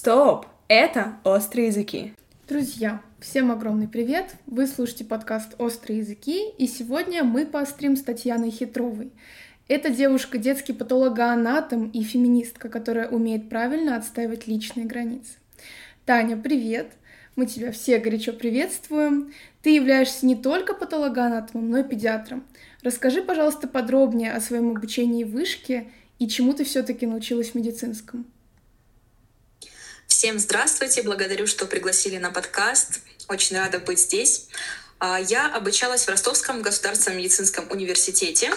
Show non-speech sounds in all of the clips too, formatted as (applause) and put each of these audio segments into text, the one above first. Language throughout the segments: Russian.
Стоп! Это «Острые языки». Друзья, всем огромный привет! Вы слушаете подкаст «Острые языки», и сегодня мы поострим с Татьяной Хитровой. Это девушка детский патологоанатом и феминистка, которая умеет правильно отстаивать личные границы. Таня, привет! Мы тебя все горячо приветствуем. Ты являешься не только патологоанатомом, но и педиатром. Расскажи, пожалуйста, подробнее о своем обучении в вышке и чему ты все-таки научилась в медицинском. Всем здравствуйте, благодарю, что пригласили на подкаст. Очень рада быть здесь. А, я обучалась в Ростовском государственном медицинском университете.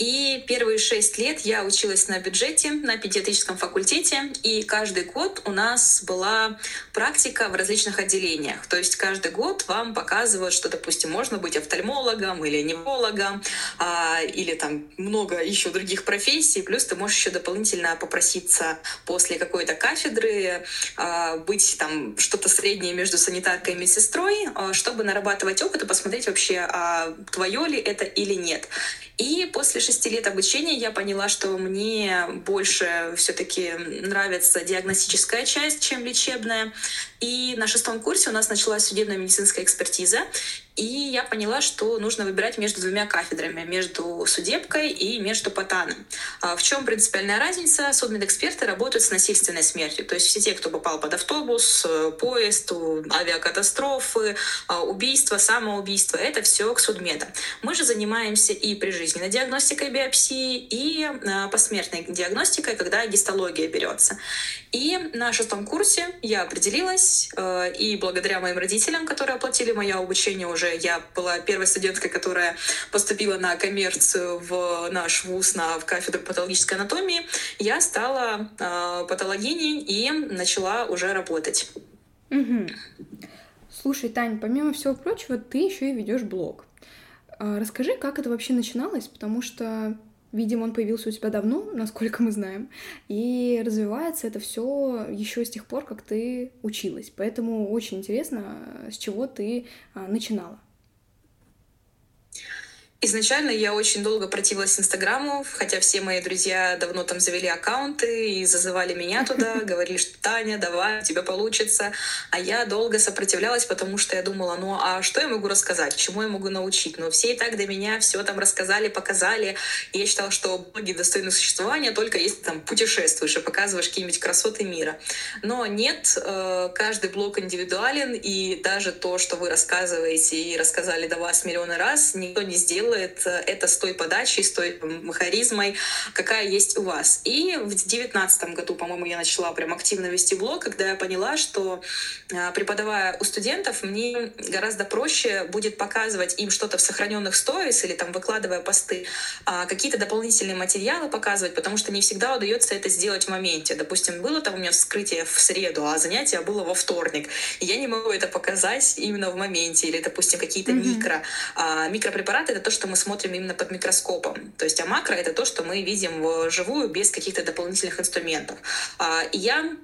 И первые шесть лет я училась на бюджете, на педиатрическом факультете. И каждый год у нас была практика в различных отделениях. То есть каждый год вам показывают, что, допустим, можно быть офтальмологом или неврологом, а, или там много еще других профессий. Плюс ты можешь еще дополнительно попроситься после какой-то кафедры а, быть там что-то среднее между санитаркой и медсестрой, а, чтобы нарабатывать опыт и посмотреть вообще, а твое ли это или нет. И после шести лет обучения я поняла, что мне больше все-таки нравится диагностическая часть, чем лечебная. И на шестом курсе у нас началась судебная медицинская экспертиза. И я поняла, что нужно выбирать между двумя кафедрами, между судебкой и между патаном. А в чем принципиальная разница? Судмедэксперты работают с насильственной смертью. То есть все те, кто попал под автобус, поезд, авиакатастрофы, а, убийство, самоубийство, это все к судмедам. Мы же занимаемся и прижизненной диагностикой биопсии, и а, посмертной диагностикой, когда гистология берется. И на шестом курсе я определилась, э, и благодаря моим родителям, которые оплатили мое обучение уже я была первой студенткой, которая поступила на коммерцию в наш вуз на в кафедру патологической анатомии. Я стала э, патологиней и начала уже работать. Угу. Слушай, Тань, помимо всего прочего, ты еще и ведешь блог. А, расскажи, как это вообще начиналось, потому что Видимо, он появился у тебя давно, насколько мы знаем, и развивается это все еще с тех пор, как ты училась. Поэтому очень интересно, с чего ты а, начинала. Изначально я очень долго противилась Инстаграму, хотя все мои друзья давно там завели аккаунты и зазывали меня туда, (laughs) говорили, что Таня, давай, у тебя получится. А я долго сопротивлялась, потому что я думала, ну а что я могу рассказать, чему я могу научить? Ну все и так до меня все там рассказали, показали. И я считала, что блоги достойны существования только если там путешествуешь и показываешь какие-нибудь красоты мира. Но нет, э, каждый блог индивидуален, и даже то, что вы рассказываете и рассказали до вас миллионы раз, никто не сделал делает э, это с той подачей, с той харизмой, какая есть у вас. И в девятнадцатом году, по-моему, я начала прям активно вести блог, когда я поняла, что э, преподавая у студентов, мне гораздо проще будет показывать им что-то в сохраненных сторис или там выкладывая посты, а, какие-то дополнительные материалы показывать, потому что не всегда удается это сделать в моменте. Допустим, было там у меня вскрытие в среду, а занятие было во вторник. И я не могу это показать именно в моменте. Или, допустим, какие-то mm-hmm. микро. А, микропрепараты — это то, что что мы смотрим именно под микроскопом. То есть, а макро — это то, что мы видим вживую без каких-то дополнительных инструментов. А, и я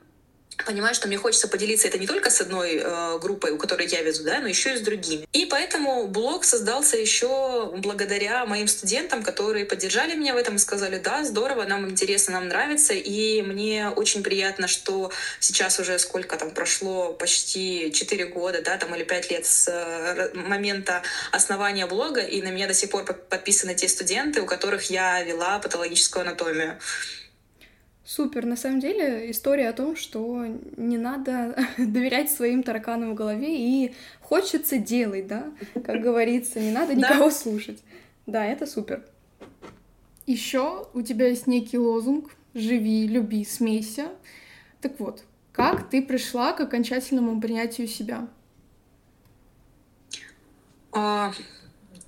понимаю, что мне хочется поделиться это не только с одной э, группой, у которой я везу, да, но еще и с другими. И поэтому блог создался еще благодаря моим студентам, которые поддержали меня в этом и сказали, да, здорово, нам интересно, нам нравится, и мне очень приятно, что сейчас уже сколько там прошло, почти 4 года, да, там или 5 лет с э, момента основания блога, и на меня до сих пор подписаны те студенты, у которых я вела патологическую анатомию. Супер. На самом деле история о том, что не надо (laughs) доверять своим тараканам в голове и хочется делать, да, как (laughs) говорится, не надо никого слушать. Да, это супер. Еще у тебя есть некий лозунг «Живи, люби, смейся». Так вот, как ты пришла к окончательному принятию себя? А,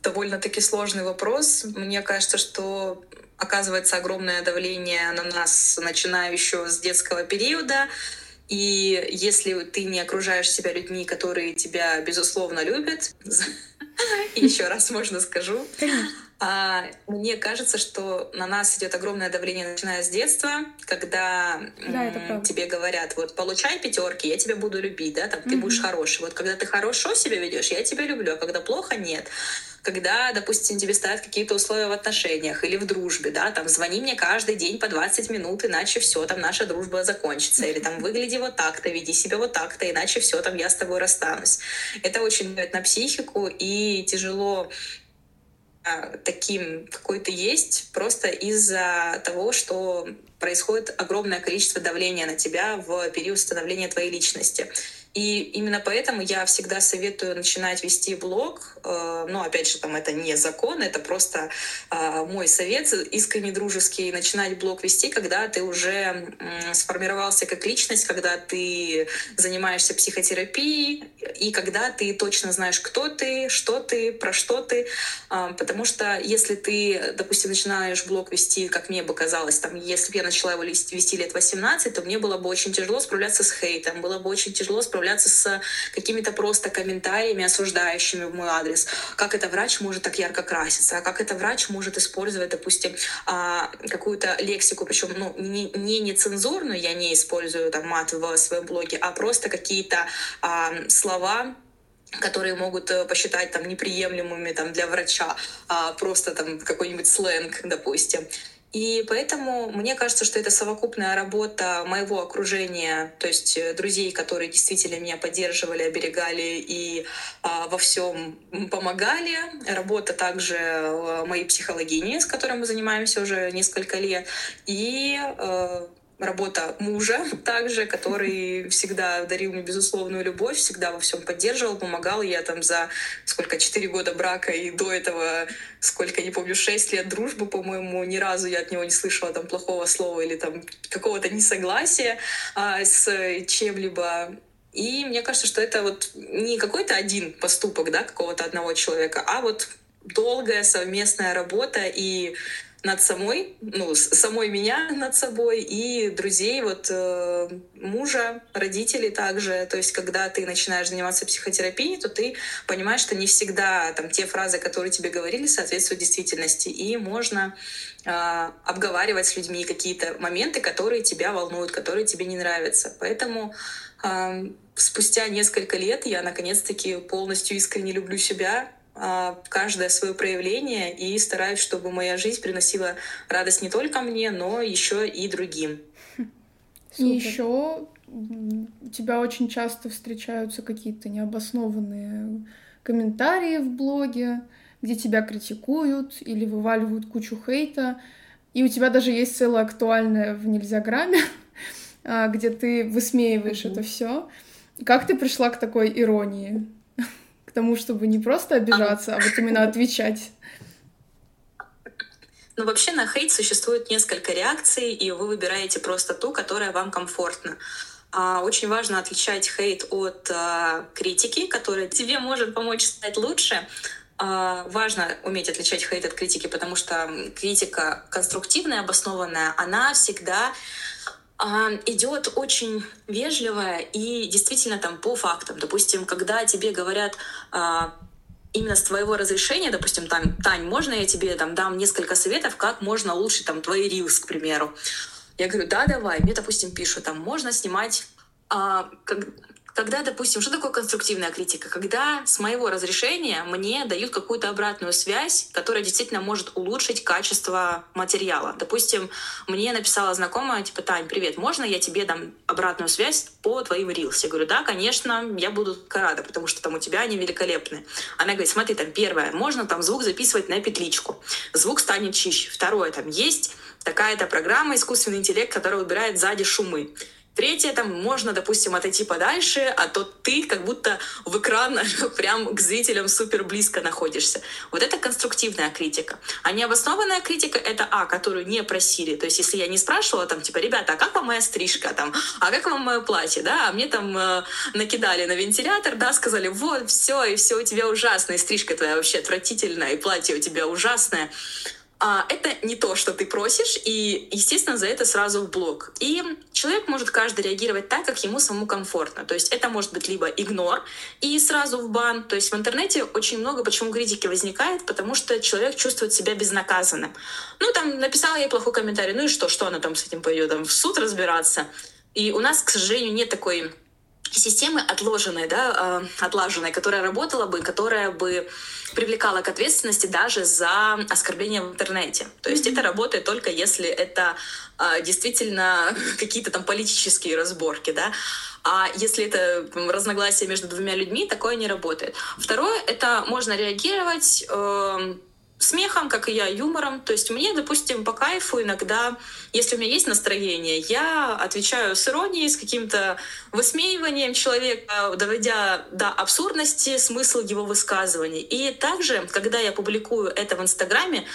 довольно-таки сложный вопрос. Мне кажется, что оказывается огромное давление на нас, начиная еще с детского периода. И если ты не окружаешь себя людьми, которые тебя, безусловно, любят, (laughs) (laughs) еще раз можно скажу, а, мне кажется, что на нас идет огромное давление, начиная с детства, когда да, тебе говорят, вот получай пятерки, я тебя буду любить, да, там ты будешь хороший. Вот когда ты хорошо себя ведешь, я тебя люблю, а когда плохо, нет когда, допустим, тебе ставят какие-то условия в отношениях или в дружбе, да, там, звони мне каждый день по 20 минут, иначе все, там, наша дружба закончится, или там, выгляди вот так-то, веди себя вот так-то, иначе все, там, я с тобой расстанусь. Это очень дает на психику, и тяжело таким, какой ты есть, просто из-за того, что происходит огромное количество давления на тебя в период становления твоей личности. И именно поэтому я всегда советую начинать вести блог. Э, ну, опять же, там это не закон, это просто э, мой совет искренне дружеский. Начинать блог вести, когда ты уже сформировался как личность, когда ты занимаешься психотерапией и когда ты точно знаешь, кто ты, что ты, про что ты. Э, потому что если ты, допустим, начинаешь блог вести, как мне бы казалось, там, если бы я начала его вести лет 18, то мне было бы очень тяжело справляться с хейтом, было бы очень тяжело справляться справляться с какими-то просто комментариями, осуждающими в мой адрес. Как это врач может так ярко краситься? Как это врач может использовать, допустим, а, какую-то лексику, причем ну, не, не нецензурную, я не использую там мат в своем блоге, а просто какие-то а, слова, которые могут э, посчитать там неприемлемыми там для врача, а просто там какой-нибудь сленг, допустим. И поэтому мне кажется, что это совокупная работа моего окружения, то есть э, друзей, которые действительно меня поддерживали, оберегали и а, во всем помогали. Работа также э, моей психологини, с которой мы занимаемся уже несколько лет. И э, работа мужа также, который всегда дарил мне безусловную любовь, всегда во всем поддерживал, помогал. Я там за сколько, четыре года брака и до этого, сколько, не помню, шесть лет дружбы, по-моему, ни разу я от него не слышала там плохого слова или там какого-то несогласия а, с чем-либо. И мне кажется, что это вот не какой-то один поступок, да, какого-то одного человека, а вот долгая совместная работа и над самой, ну, самой меня над собой и друзей, вот э, мужа, родителей также. То есть, когда ты начинаешь заниматься психотерапией, то ты понимаешь, что не всегда там те фразы, которые тебе говорили, соответствуют действительности. И можно э, обговаривать с людьми какие-то моменты, которые тебя волнуют, которые тебе не нравятся. Поэтому э, спустя несколько лет я наконец-таки полностью искренне люблю себя, каждое свое проявление и стараюсь, чтобы моя жизнь приносила радость не только мне, но еще и другим. И еще у тебя очень часто встречаются какие-то необоснованные комментарии в блоге, где тебя критикуют или вываливают кучу хейта. И у тебя даже есть целое актуальное в нельзя грамме, (laughs) а, где ты высмеиваешь mm-hmm. это все. Как ты пришла к такой иронии? Тому, чтобы не просто обижаться, а вот именно отвечать? Ну, вообще на хейт существует несколько реакций, и вы выбираете просто ту, которая вам комфортна. А, очень важно отличать хейт от а, критики, которая тебе может помочь стать лучше. А, важно уметь отличать хейт от критики, потому что критика конструктивная, обоснованная, она всегда идет очень вежливая и действительно там по фактам. Допустим, когда тебе говорят а, именно с твоего разрешения, допустим, там, Тань, можно я тебе там дам несколько советов, как можно улучшить там твои рилс, к примеру. Я говорю, да, давай. Мне, допустим, пишут, там, можно снимать а, как, когда, допустим, что такое конструктивная критика? Когда с моего разрешения мне дают какую-то обратную связь, которая действительно может улучшить качество материала. Допустим, мне написала знакомая, типа, Тань, привет, можно я тебе дам обратную связь по твоим рилс? Я говорю, да, конечно, я буду рада, потому что там у тебя они великолепны. Она говорит, смотри, там первое, можно там звук записывать на петличку, звук станет чище. Второе, там есть такая-то программа, искусственный интеллект, которая выбирает сзади шумы. Третье, там можно, допустим, отойти подальше, а то ты как будто в экран (laughs) прям к зрителям супер близко находишься. Вот это конструктивная критика. А необоснованная критика — это, а, которую не просили. То есть если я не спрашивала, там, типа, ребята, а как вам моя стрижка, там, а как вам мое платье, да, а мне там э, накидали на вентилятор, да, сказали, вот, все, и все у тебя ужасно, и стрижка твоя вообще отвратительная, и платье у тебя ужасное а, это не то, что ты просишь, и, естественно, за это сразу в блок. И человек может каждый реагировать так, как ему самому комфортно. То есть это может быть либо игнор и сразу в бан. То есть в интернете очень много почему критики возникает, потому что человек чувствует себя безнаказанным. Ну, там, написала ей плохой комментарий, ну и что, что она там с этим пойдет, там, в суд разбираться. И у нас, к сожалению, нет такой системы отложенной, да, э, отлаженной, которая работала бы, которая бы привлекала к ответственности даже за оскорбление в интернете. То есть mm-hmm. это работает только если это э, действительно (laughs) какие-то там политические разборки, да. А если это разногласие между двумя людьми, такое не работает. Второе, это можно реагировать э, смехом, как и я, юмором. То есть мне, допустим, по кайфу иногда, если у меня есть настроение, я отвечаю с иронией, с каким-то высмеиванием человека, доводя до абсурдности смысл его высказываний. И также, когда я публикую это в Инстаграме,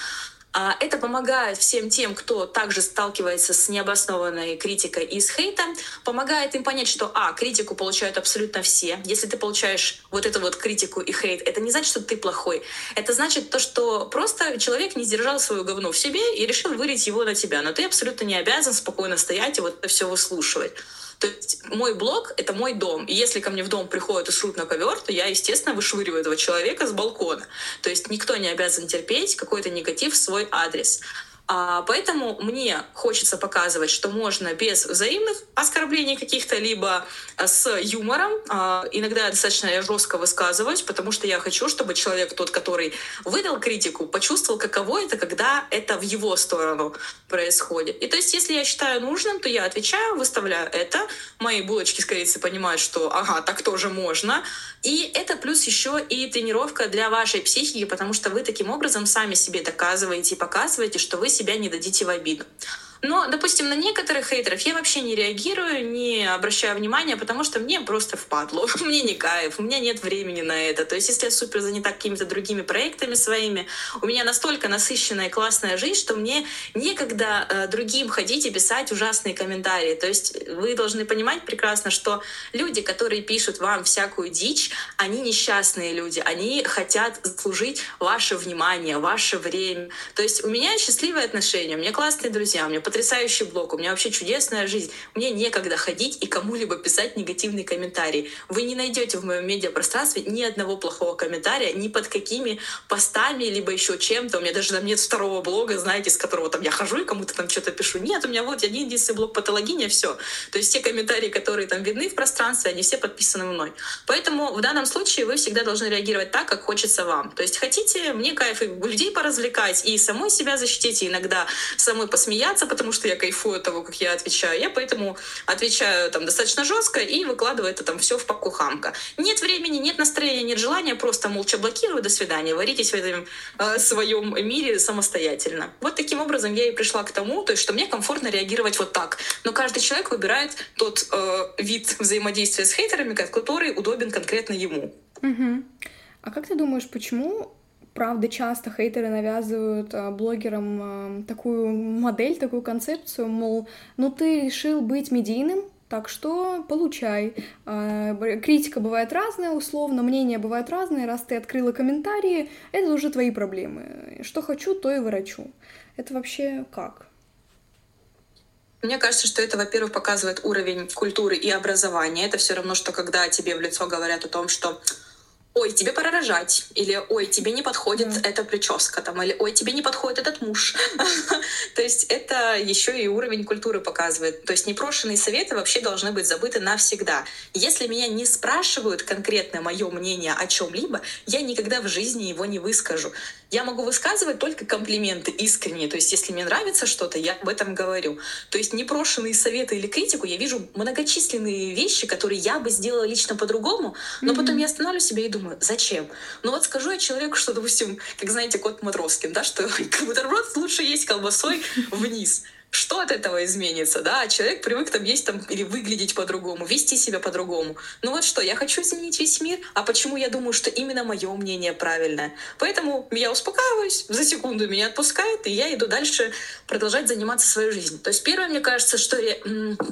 это помогает всем тем, кто также сталкивается с необоснованной критикой и с хейтом, помогает им понять, что, а, критику получают абсолютно все. Если ты получаешь вот эту вот критику и хейт, это не значит, что ты плохой. Это значит то, что просто человек не сдержал свою говну в себе и решил вылить его на тебя. Но ты абсолютно не обязан спокойно стоять и вот это все выслушивать. То есть мой блог — это мой дом. И если ко мне в дом приходят и срут на ковер, то я, естественно, вышвыриваю этого человека с балкона. То есть никто не обязан терпеть какой-то негатив в свой адрес. А, поэтому мне хочется показывать, что можно без взаимных оскорблений каких-то, либо а, с юмором. А, иногда достаточно жестко высказываюсь, потому что я хочу, чтобы человек, тот, который выдал критику, почувствовал, каково это, когда это в его сторону происходит. И то есть, если я считаю нужным, то я отвечаю, выставляю это. Мои булочки с корицей понимают, что ага, так тоже можно. И это плюс еще и тренировка для вашей психики, потому что вы таким образом сами себе доказываете и показываете, что вы себя не дадите в обиду. Но, допустим, на некоторых хейтеров я вообще не реагирую, не обращаю внимания, потому что мне просто впадло, (laughs) мне не кайф, у меня нет времени на это. То есть, если я супер занята какими-то другими проектами своими, у меня настолько насыщенная и классная жизнь, что мне некогда э, другим ходить и писать ужасные комментарии. То есть, вы должны понимать прекрасно, что люди, которые пишут вам всякую дичь, они несчастные люди, они хотят заслужить ваше внимание, ваше время. То есть, у меня счастливые отношения, у меня классные друзья, у меня потрясающий блог, у меня вообще чудесная жизнь. Мне некогда ходить и кому-либо писать негативный комментарий. Вы не найдете в моем медиапространстве ни одного плохого комментария, ни под какими постами, либо еще чем-то. У меня даже там нет второго блога, знаете, с которого там я хожу и кому-то там что-то пишу. Нет, у меня вот один единственный блог патологиня, все. То есть все комментарии, которые там видны в пространстве, они все подписаны мной. Поэтому в данном случае вы всегда должны реагировать так, как хочется вам. То есть хотите мне кайф и людей поразвлекать, и самой себя защитить, и иногда самой посмеяться, потому потому что я кайфую от того, как я отвечаю. Я поэтому отвечаю там достаточно жестко и выкладываю это там все в папку хамка. Нет времени, нет настроения, нет желания, просто молча блокирую, до свидания, варитесь в этом э, своем мире самостоятельно. Вот таким образом я и пришла к тому, то есть, что мне комфортно реагировать вот так. Но каждый человек выбирает тот э, вид взаимодействия с хейтерами, который удобен конкретно ему. Угу. А как ты думаешь, почему правда, часто хейтеры навязывают а, блогерам а, такую модель, такую концепцию, мол, ну ты решил быть медийным, так что получай. А, критика бывает разная, условно, мнения бывают разные. Раз ты открыла комментарии, это уже твои проблемы. Что хочу, то и ворочу. Это вообще как? Мне кажется, что это, во-первых, показывает уровень культуры и образования. Это все равно, что когда тебе в лицо говорят о том, что ой, тебе пора рожать, или ой, тебе не подходит mm. эта прическа, там, или ой, тебе не подходит этот муж. (laughs) То есть это еще и уровень культуры показывает. То есть непрошенные советы вообще должны быть забыты навсегда. Если меня не спрашивают конкретно мое мнение о чем-либо, я никогда в жизни его не выскажу. Я могу высказывать только комплименты искренние. То есть если мне нравится что-то, я об этом говорю. То есть непрошенные советы или критику я вижу многочисленные вещи, которые я бы сделала лично по-другому, но mm-hmm. потом я останавливаю себя и думаю, думаю, зачем? Ну вот скажу я человеку, что, допустим, как знаете, кот Матроскин, да, что (laughs) бутерброд лучше есть колбасой вниз что от этого изменится, да? Человек привык там есть там или выглядеть по-другому, вести себя по-другому. Ну вот что, я хочу изменить весь мир, а почему я думаю, что именно мое мнение правильное? Поэтому я успокаиваюсь, за секунду меня отпускает, и я иду дальше продолжать заниматься своей жизнью. То есть первое, мне кажется, что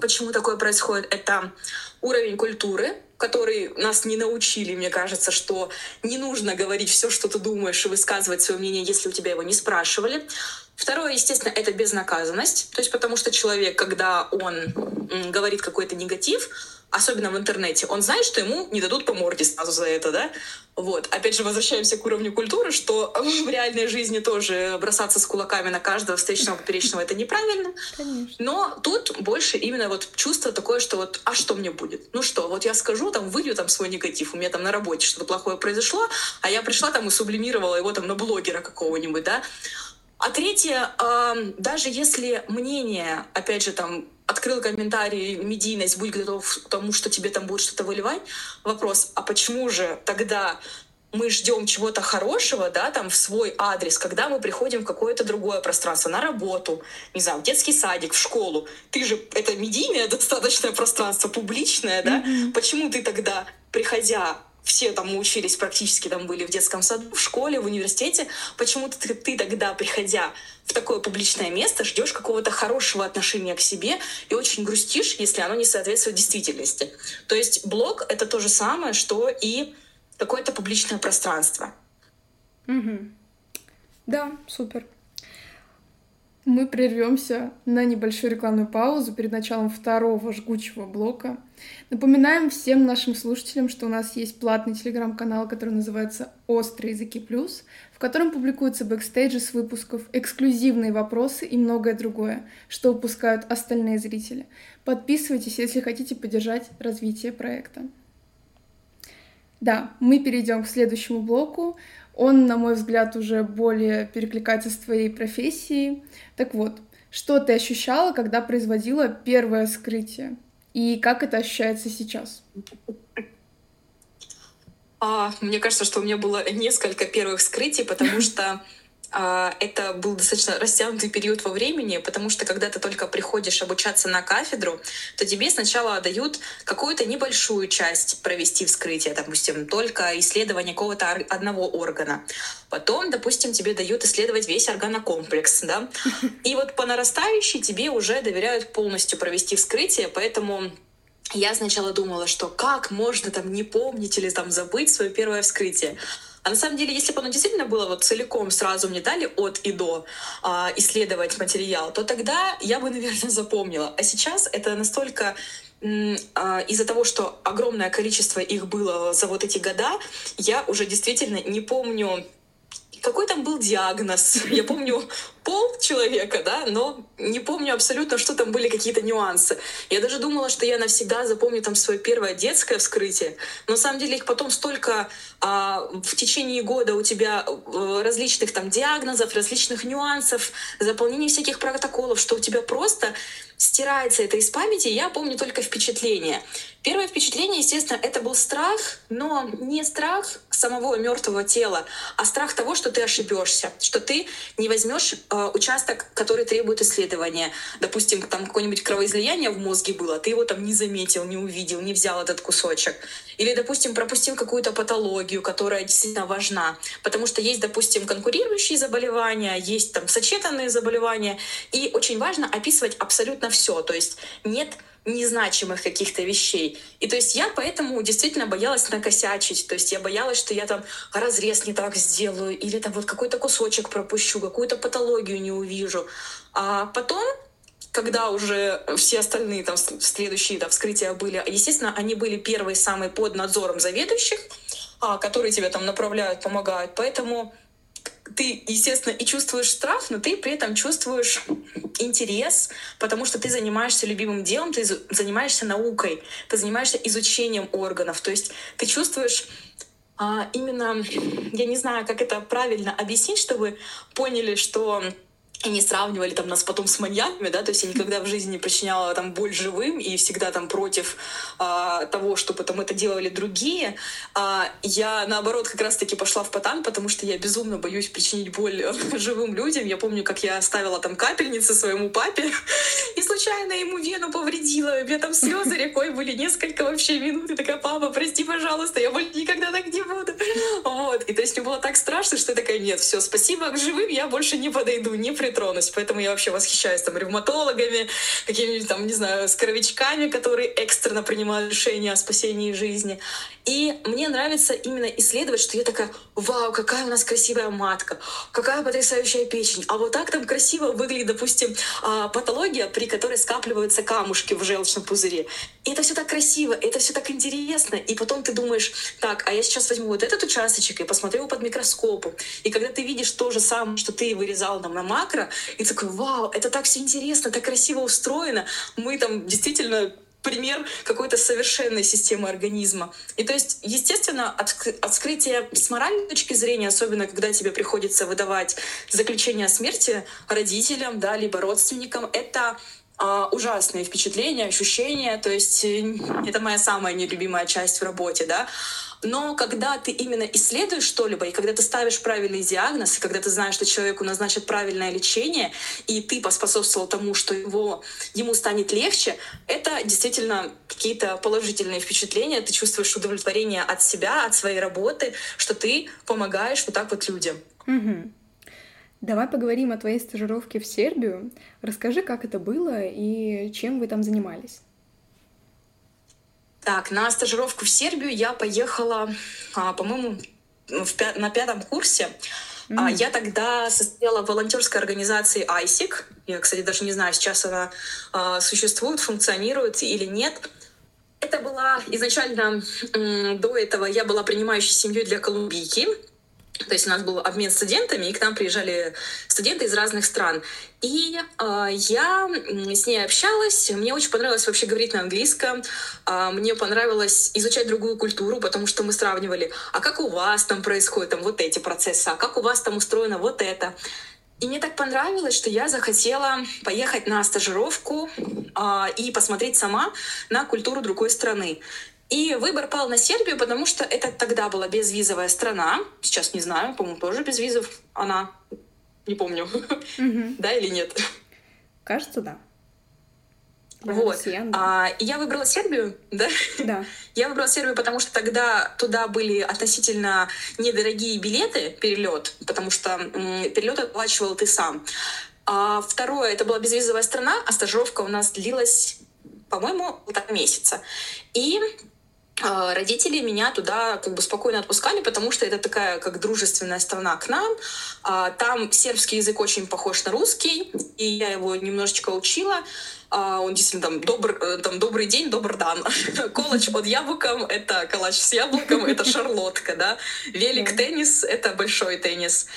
почему такое происходит, это уровень культуры, который нас не научили, мне кажется, что не нужно говорить все, что ты думаешь, и высказывать свое мнение, если у тебя его не спрашивали. Второе, естественно, это безнаказанность. То есть потому что человек, когда он говорит какой-то негатив, особенно в интернете, он знает, что ему не дадут по морде сразу за это, да? Вот. Опять же, возвращаемся к уровню культуры, что в реальной жизни тоже бросаться с кулаками на каждого встречного поперечного — это неправильно. Конечно. Но тут больше именно вот чувство такое, что вот, а что мне будет? Ну что, вот я скажу, там, вылью там свой негатив, у меня там на работе что-то плохое произошло, а я пришла там и сублимировала его там на блогера какого-нибудь, да? А третье, даже если мнение, опять же, там, открыл комментарий, медийность, будь готов к тому, что тебе там будет что-то выливать, вопрос, а почему же тогда мы ждем чего-то хорошего, да, там в свой адрес, когда мы приходим в какое-то другое пространство, на работу, не знаю, в детский садик, в школу. Ты же, это медийное (laughs) достаточное пространство, публичное, да? Mm-hmm. Почему ты тогда, приходя все там учились практически там были в детском саду, в школе, в университете. Почему-то ты, ты тогда, приходя в такое публичное место, ждешь какого-то хорошего отношения к себе и очень грустишь, если оно не соответствует действительности. То есть блог — это то же самое, что и какое-то публичное пространство. Угу. Да, супер. Мы прервемся на небольшую рекламную паузу перед началом второго жгучего блока. Напоминаем всем нашим слушателям, что у нас есть платный телеграм-канал, который называется «Острые языки плюс», в котором публикуются бэкстейджи с выпусков, эксклюзивные вопросы и многое другое, что упускают остальные зрители. Подписывайтесь, если хотите поддержать развитие проекта. Да, мы перейдем к следующему блоку. Он, на мой взгляд, уже более перекликается с твоей профессией. Так вот, что ты ощущала, когда производила первое вскрытие? И как это ощущается сейчас? А, мне кажется, что у меня было несколько первых скрытий, потому (laughs) что это был достаточно растянутый период во времени, потому что когда ты только приходишь обучаться на кафедру, то тебе сначала дают какую-то небольшую часть провести вскрытие, допустим, только исследование какого-то одного органа. Потом, допустим, тебе дают исследовать весь органокомплекс, да, (laughs) и вот по нарастающей тебе уже доверяют полностью провести вскрытие, поэтому я сначала думала, что как можно там не помнить или там забыть свое первое вскрытие. А на самом деле, если бы оно действительно было вот целиком сразу мне дали от и до а, исследовать материал, то тогда я бы, (laughs) наверное, запомнила. А сейчас это настолько а, из-за того, что огромное количество их было за вот эти года, я уже действительно не помню какой там был диагноз? (laughs) Я помню пол человека, да, но не помню абсолютно, что там были какие-то нюансы. Я даже думала, что я навсегда запомню там свое первое детское вскрытие. Но на самом деле их потом столько а, в течение года у тебя э, различных там диагнозов, различных нюансов, заполнения всяких протоколов, что у тебя просто стирается это из памяти, я помню только впечатление. Первое впечатление, естественно, это был страх, но не страх самого мертвого тела, а страх того, что ты ошибешься, что ты не возьмешь участок, который требует исследования. Допустим, там какое-нибудь кровоизлияние в мозге было, ты его там не заметил, не увидел, не взял этот кусочек. Или, допустим, пропустил какую-то патологию, которая действительно важна. Потому что есть, допустим, конкурирующие заболевания, есть там сочетанные заболевания. И очень важно описывать абсолютно все. То есть нет незначимых каких-то вещей. И то есть я поэтому действительно боялась накосячить. То есть я боялась, что я там разрез не так сделаю, или там вот какой-то кусочек пропущу, какую-то патологию не увижу. А потом когда уже все остальные там следующие да, вскрытия были, естественно, они были первые самые под надзором заведующих, а, которые тебя там направляют, помогают. Поэтому ты, естественно, и чувствуешь страх, но ты при этом чувствуешь интерес, потому что ты занимаешься любимым делом, ты занимаешься наукой, ты занимаешься изучением органов. То есть ты чувствуешь а, именно, я не знаю, как это правильно объяснить, чтобы поняли, что и не сравнивали там нас потом с маньяками, да, то есть я никогда в жизни не причиняла там боль живым и всегда там против а, того, что потом это делали другие. А, я наоборот как раз-таки пошла в потан, потому что я безумно боюсь причинить боль (laughs) живым людям. Я помню, как я оставила там капельницы своему папе (laughs) и случайно ему вену повредила. У меня там слезы рекой были несколько вообще минут. И такая, папа, прости, пожалуйста, я больше никогда так не буду. (laughs) Вот. И то есть мне было так страшно, что я такая, нет, все, спасибо, к живым я больше не подойду, не при тронуть. Поэтому я вообще восхищаюсь там ревматологами, какими-нибудь там, не знаю, скоровичками, которые экстренно принимают решения о спасении жизни. И мне нравится именно исследовать, что я такая, вау, какая у нас красивая матка, какая потрясающая печень. А вот так там красиво выглядит, допустим, а, патология, при которой скапливаются камушки в желчном пузыре. И это все так красиво, это все так интересно. И потом ты думаешь, так, а я сейчас возьму вот этот участочек и посмотрю его под микроскопом. И когда ты видишь то же самое, что ты вырезал там на макро, и такой, вау, это так все интересно, так красиво устроено. Мы там действительно пример какой-то совершенной системы организма. И то есть, естественно, открытие с моральной точки зрения, особенно когда тебе приходится выдавать заключение о смерти родителям, да, либо родственникам, это Uh, ужасные впечатления, ощущения. То есть э, это моя самая нелюбимая часть в работе, да. Но когда ты именно исследуешь что-либо, и когда ты ставишь правильный диагноз, и когда ты знаешь, что человеку назначат правильное лечение, и ты поспособствовал тому, что его, ему станет легче, это действительно какие-то положительные впечатления. Ты чувствуешь удовлетворение от себя, от своей работы, что ты помогаешь вот так вот людям. Угу. Давай поговорим о твоей стажировке в Сербию. Расскажи, как это было и чем вы там занимались. Так, на стажировку в Сербию я поехала, а, по-моему, пя- на пятом курсе. Mm-hmm. Я тогда состояла в волонтерской организации ISIC. Я, кстати, даже не знаю, сейчас она а, существует, функционирует или нет. Это была изначально до этого я была принимающей семьей для Колумбийки. То есть у нас был обмен студентами, и к нам приезжали студенты из разных стран. И э, я с ней общалась. Мне очень понравилось вообще говорить на английском. Э, мне понравилось изучать другую культуру, потому что мы сравнивали, а как у вас там происходят там, вот эти процессы, а как у вас там устроено вот это. И мне так понравилось, что я захотела поехать на стажировку э, и посмотреть сама на культуру другой страны. И выбор пал на Сербию, потому что это тогда была безвизовая страна. Сейчас не знаю, по-моему, тоже без визов она. Не помню. (laughs) Да или нет? Кажется, да. вот. А, я выбрала Сербию, да? Да. (laughs) Я выбрала Сербию, потому что тогда туда были относительно недорогие билеты, перелет, потому что перелет оплачивал ты сам. А второе, это была безвизовая страна, а стажировка у нас длилась, по-моему, полтора месяца. И родители меня туда как бы спокойно отпускали, потому что это такая как дружественная страна к нам. А, там сербский язык очень похож на русский, и я его немножечко учила. А, он действительно там, добр, э, там добрый день, добр дан. (laughs) Колоч под яблоком — это калач с яблоком, это шарлотка, да. Велик теннис — это большой теннис.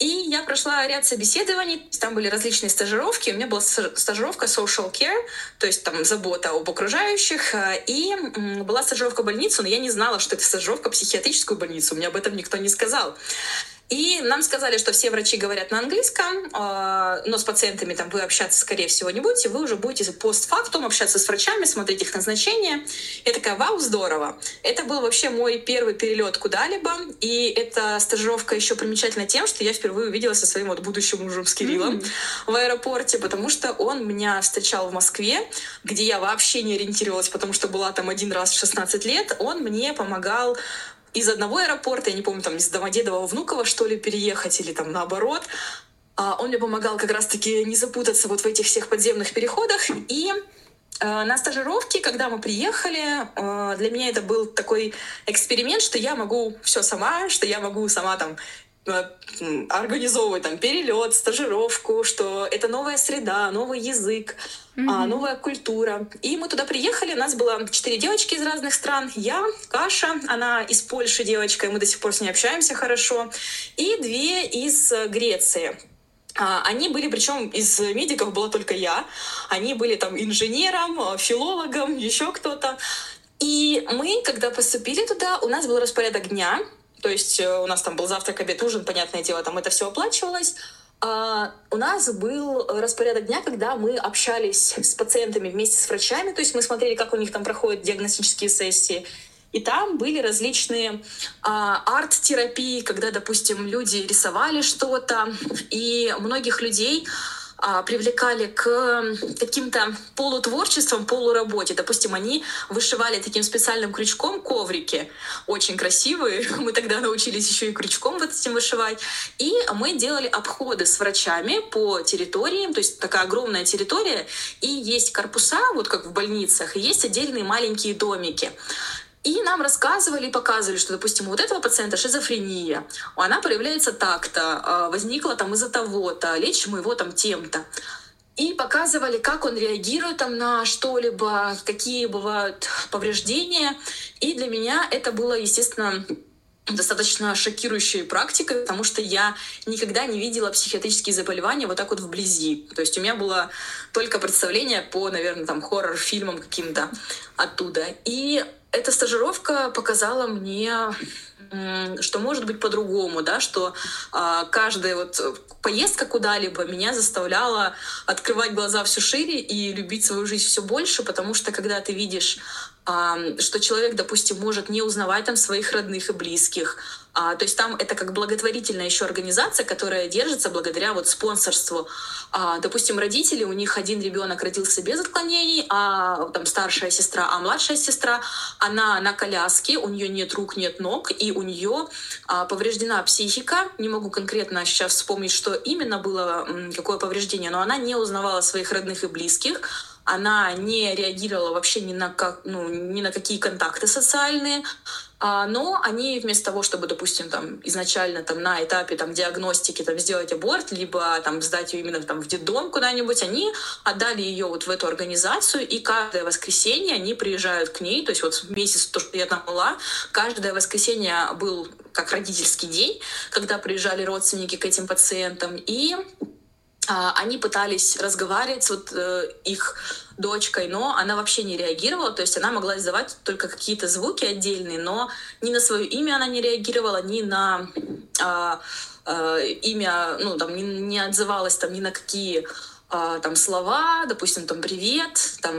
И я прошла ряд собеседований, там были различные стажировки. У меня была стажировка social care, то есть там забота об окружающих, э, и была стажировка в больницу, но я не знала, что это стажировка в психиатрическую больницу. Мне об этом никто не сказал. И нам сказали, что все врачи говорят на английском, а, но с пациентами там вы общаться, скорее всего, не будете, вы уже будете постфактум общаться с врачами, смотреть их назначения. Я такая, вау, здорово. Это был вообще мой первый перелет куда-либо, и эта стажировка еще примечательна тем, что я впервые увиделась со своим вот будущим мужем с Кириллом mm-hmm. в аэропорте, потому что он меня встречал в Москве, где я вообще не ориентировалась, потому что была там один раз в 16 лет. Он мне помогал из одного аэропорта, я не помню, там из Домодедово Внуково, что ли, переехать или там наоборот. А он мне помогал как раз-таки не запутаться вот в этих всех подземных переходах. И э, на стажировке, когда мы приехали, э, для меня это был такой эксперимент, что я могу все сама, что я могу сама там организовывать там перелет, стажировку, что это новая среда, новый язык, mm-hmm. новая культура. И мы туда приехали, у нас было четыре девочки из разных стран. Я, Каша, она из Польши девочка, и мы до сих пор с ней общаемся хорошо. И две из Греции. А, они были, причем из медиков была только я. Они были там инженером, филологом, еще кто-то. И мы, когда поступили туда, у нас был распорядок дня. То есть э, у нас там был завтрак, обед, ужин, понятное дело, там это все оплачивалось. А, у нас был распорядок дня, когда мы общались с пациентами вместе с врачами, то есть мы смотрели, как у них там проходят диагностические сессии. И там были различные а, арт-терапии, когда, допустим, люди рисовали что-то, и многих людей а, привлекали к каким-то полутворчествам, полуработе. Допустим, они вышивали таким специальным крючком коврики, очень красивые. (laughs) Мы тогда научились еще и крючком вот этим вышивать. И мы делали обходы с врачами по территориям, то есть такая огромная территория, и есть корпуса, вот как в больницах, и есть отдельные маленькие домики. И нам рассказывали и показывали, что, допустим, у вот этого пациента шизофрения, она проявляется так-то, а, возникла там из-за того-то, лечим его там тем-то. и показывали, как он реагирует там на что-либо, какие бывают повреждения. И для меня это было, естественно, достаточно шокирующей практикой, потому что я никогда не видела психиатрические заболевания вот так вот вблизи. То есть у меня было только представление по, наверное, там хоррор-фильмам каким-то оттуда. И эта стажировка показала мне что может быть по-другому, да, что э, каждая вот поездка куда-либо меня заставляла открывать глаза все шире и любить свою жизнь все больше, потому что когда ты видишь что человек, допустим, может не узнавать там своих родных и близких. А, то есть там это как благотворительная еще организация, которая держится благодаря вот спонсорству. А, допустим, родители, у них один ребенок родился без отклонений, а там старшая сестра, а младшая сестра, она на коляске, у нее нет рук, нет ног, и у нее а, повреждена психика. Не могу конкретно сейчас вспомнить, что именно было, какое повреждение, но она не узнавала своих родных и близких она не реагировала вообще ни на, как, ну, ни на какие контакты социальные, а, но они вместо того, чтобы, допустим, там, изначально там, на этапе там, диагностики там, сделать аборт, либо там, сдать ее именно там, в детдом куда-нибудь, они отдали ее вот в эту организацию, и каждое воскресенье они приезжают к ней, то есть вот месяц, то, что я там была, каждое воскресенье был как родительский день, когда приезжали родственники к этим пациентам, и они пытались разговаривать с вот э, их дочкой, но она вообще не реагировала, то есть она могла издавать только какие-то звуки отдельные, но ни на свое имя она не реагировала, ни на а, а, имя, ну там не, не отзывалась там ни на какие а, там слова, допустим, там привет, там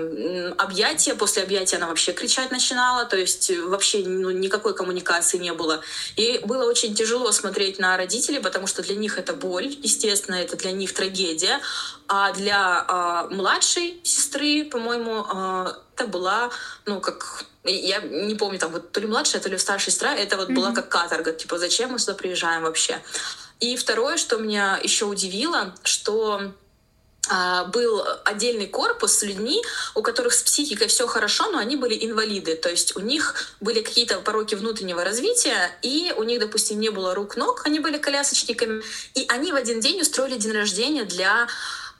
объятия, после объятия она вообще кричать начинала, то есть вообще ну, никакой коммуникации не было. И было очень тяжело смотреть на родителей, потому что для них это боль, естественно, это для них трагедия, а для а, младшей сестры, по-моему, а, это была, ну, как я не помню, там вот то ли младшая, то ли старшая сестра, это вот mm-hmm. была как каторга, типа, зачем мы сюда приезжаем вообще? И второе, что меня еще удивило, что а, был отдельный корпус с людьми, у которых с психикой все хорошо, но они были инвалиды. То есть у них были какие-то пороки внутреннего развития, и у них, допустим, не было рук-ног, они были колясочниками. И они в один день устроили день рождения для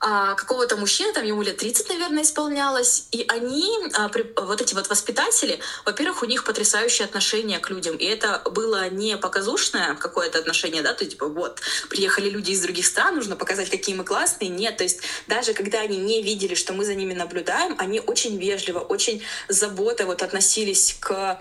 а, какого-то мужчины, там ему лет 30, наверное, исполнялось, и они, а, вот эти вот воспитатели, во-первых, у них потрясающее отношение к людям, и это было не показушное какое-то отношение, да, то есть, типа, вот, приехали люди из других стран, нужно показать, какие мы классные, нет, то есть даже когда они не видели, что мы за ними наблюдаем, они очень вежливо, очень заботой вот относились к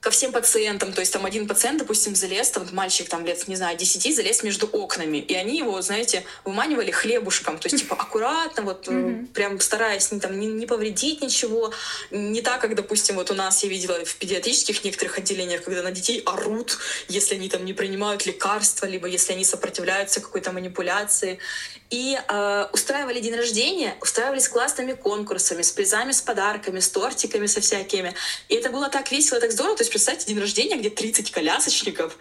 ко всем пациентам, то есть там один пациент, допустим, залез, там мальчик там лет, не знаю, 10, залез между окнами, и они его, знаете, выманивали хлебушком, то есть типа аккуратно, вот mm-hmm. прям стараясь не, там, не, не повредить ничего, не так, как, допустим, вот у нас я видела в педиатрических некоторых отделениях, когда на детей орут, если они там не принимают лекарства, либо если они сопротивляются какой-то манипуляции, и э, устраивали день рождения, устраивались классными конкурсами, с призами, с подарками, с тортиками, со всякими. И это было так весело, так здорово. То есть представьте день рождения, где 30 колясочников,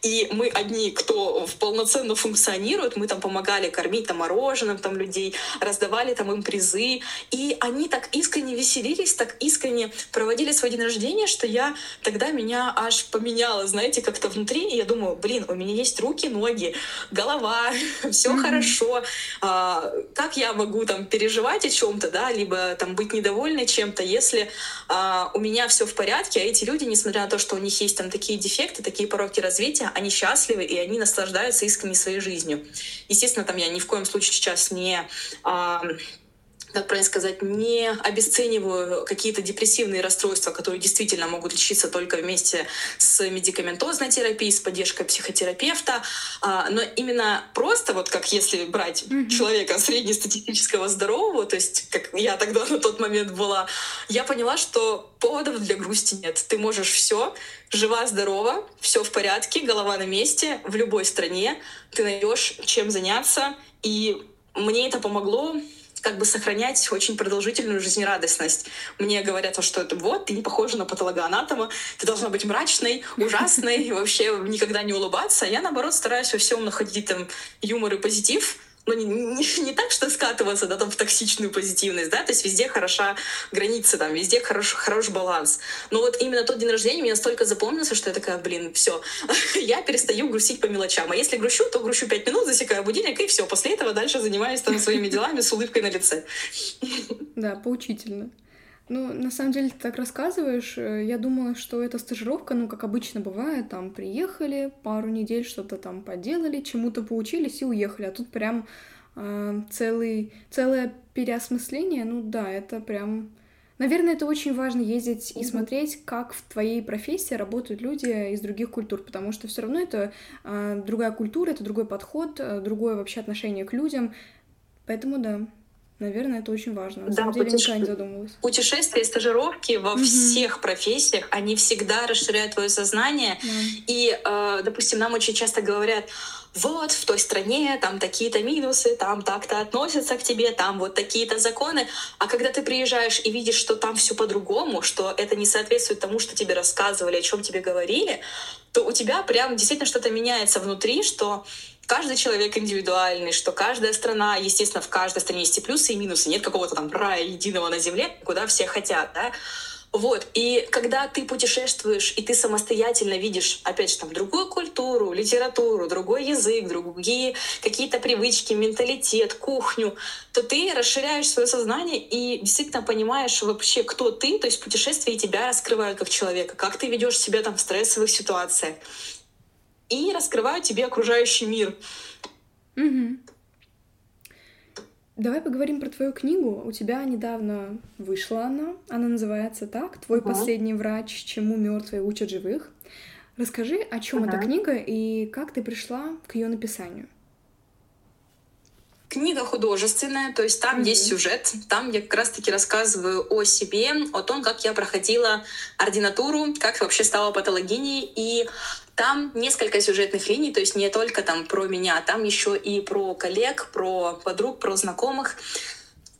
и мы одни, кто полноценно функционирует, мы там помогали кормить там мороженым там людей, раздавали там им призы. И они так искренне веселились, так искренне проводили свой день рождения, что я тогда меня аж поменяла, знаете, как-то внутри. И я думаю, блин, у меня есть руки, ноги, голова, (laughs) все mm-hmm. хорошо а, как я могу там переживать о чем-то, да, либо там быть недовольной чем-то, если а, у меня все в порядке, а эти люди, несмотря на то, что у них есть там такие дефекты, такие пороки развития, они счастливы и они наслаждаются искренне своей жизнью. Естественно, там я ни в коем случае сейчас не а, как правильно сказать, не обесцениваю какие-то депрессивные расстройства, которые действительно могут лечиться только вместе с медикаментозной терапией, с поддержкой психотерапевта, а, но именно просто вот как если брать mm-hmm. человека среднестатистического здорового, то есть как я тогда на тот момент была, я поняла, что поводов для грусти нет. Ты можешь все, жива, здорова, все в порядке, голова на месте, в любой стране, ты найдешь чем заняться, и мне это помогло как бы сохранять очень продолжительную жизнерадостность. Мне говорят, что это вот, ты не похожа на патологоанатома, ты должна быть мрачной, ужасной, (laughs) вообще никогда не улыбаться. Я, наоборот, стараюсь во всем находить там юмор и позитив, ну, не, не, (laughs) не так, что скатываться да, там, в токсичную позитивность, да, то есть везде хороша граница, там, везде хорош, хороший баланс. Но вот именно тот день рождения мне настолько запомнился, что я такая, блин, все, (laughs) я перестаю грустить по мелочам. А если грущу, то грущу пять минут, засекаю будильник, и все. После этого дальше занимаюсь там своими делами с улыбкой на лице. (laughs) Да, поучительно. Ну, на самом деле, ты так рассказываешь, э, я думала, что это стажировка, ну, как обычно бывает, там, приехали, пару недель что-то там поделали, чему-то поучились и уехали, а тут прям э, целый, целое переосмысление, ну, да, это прям... Наверное, это очень важно ездить и смотреть, как в твоей профессии работают люди из других культур, потому что все равно это э, другая культура, это другой подход, э, другое вообще отношение к людям, поэтому да. Наверное, это очень важно. На да, самом деле, путеше... никогда не задумывалась. Путешествия и стажировки во угу. всех профессиях, они всегда расширяют твое сознание. Да. И, э, допустим, нам очень часто говорят, вот в той стране там такие-то минусы, там так-то относятся к тебе, там вот такие-то законы. А когда ты приезжаешь и видишь, что там все по-другому, что это не соответствует тому, что тебе рассказывали, о чем тебе говорили, то у тебя прям действительно что-то меняется внутри, что каждый человек индивидуальный, что каждая страна, естественно, в каждой стране есть и плюсы, и минусы. Нет какого-то там рая единого на земле, куда все хотят, да. Вот, и когда ты путешествуешь, и ты самостоятельно видишь, опять же, там, другую культуру, литературу, другой язык, другие какие-то привычки, менталитет, кухню, то ты расширяешь свое сознание и действительно понимаешь вообще, кто ты, то есть путешествия тебя раскрывают как человека, как ты ведешь себя там в стрессовых ситуациях и раскрывают тебе окружающий мир. Угу. Давай поговорим про твою книгу. У тебя недавно вышла она. Она называется так: Твой угу. последний врач, чему мертвые учат живых. Расскажи, о чем угу. эта книга и как ты пришла к ее написанию. Книга художественная, то есть там mm-hmm. есть сюжет, там я как раз-таки рассказываю о себе, о том, как я проходила ординатуру, как вообще стала патологиней, и там несколько сюжетных линий, то есть не только там про меня, там еще и про коллег, про подруг, про знакомых.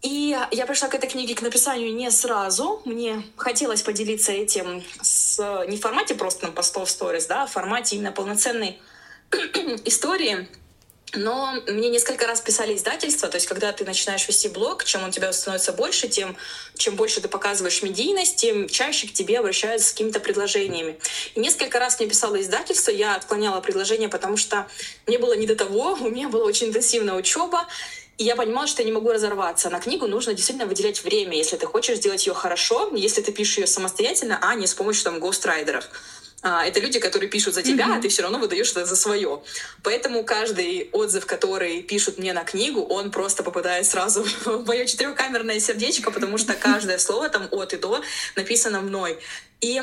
И я пришла к этой книге к написанию не сразу. Мне хотелось поделиться этим с, не в формате просто на постов сторис, да, а в формате именно полноценной (clears throat) истории. Но мне несколько раз писали издательства, то есть когда ты начинаешь вести блог, чем он тебя становится больше, тем чем больше ты показываешь медийность, тем чаще к тебе обращаются с какими-то предложениями. И несколько раз мне писало издательство, я отклоняла предложение, потому что мне было не до того, (laughs) у меня была очень интенсивная учеба, и я понимала, что я не могу разорваться. На книгу нужно действительно выделять время, если ты хочешь сделать ее хорошо, если ты пишешь ее самостоятельно, а не с помощью там гострайдеров. А, это люди, которые пишут за тебя, mm-hmm. а ты все равно выдаешь это за свое. Поэтому каждый отзыв, который пишут мне на книгу, он просто попадает сразу (laughs) в мое четырехкамерное сердечко, потому что каждое слово там от и до написано мной. И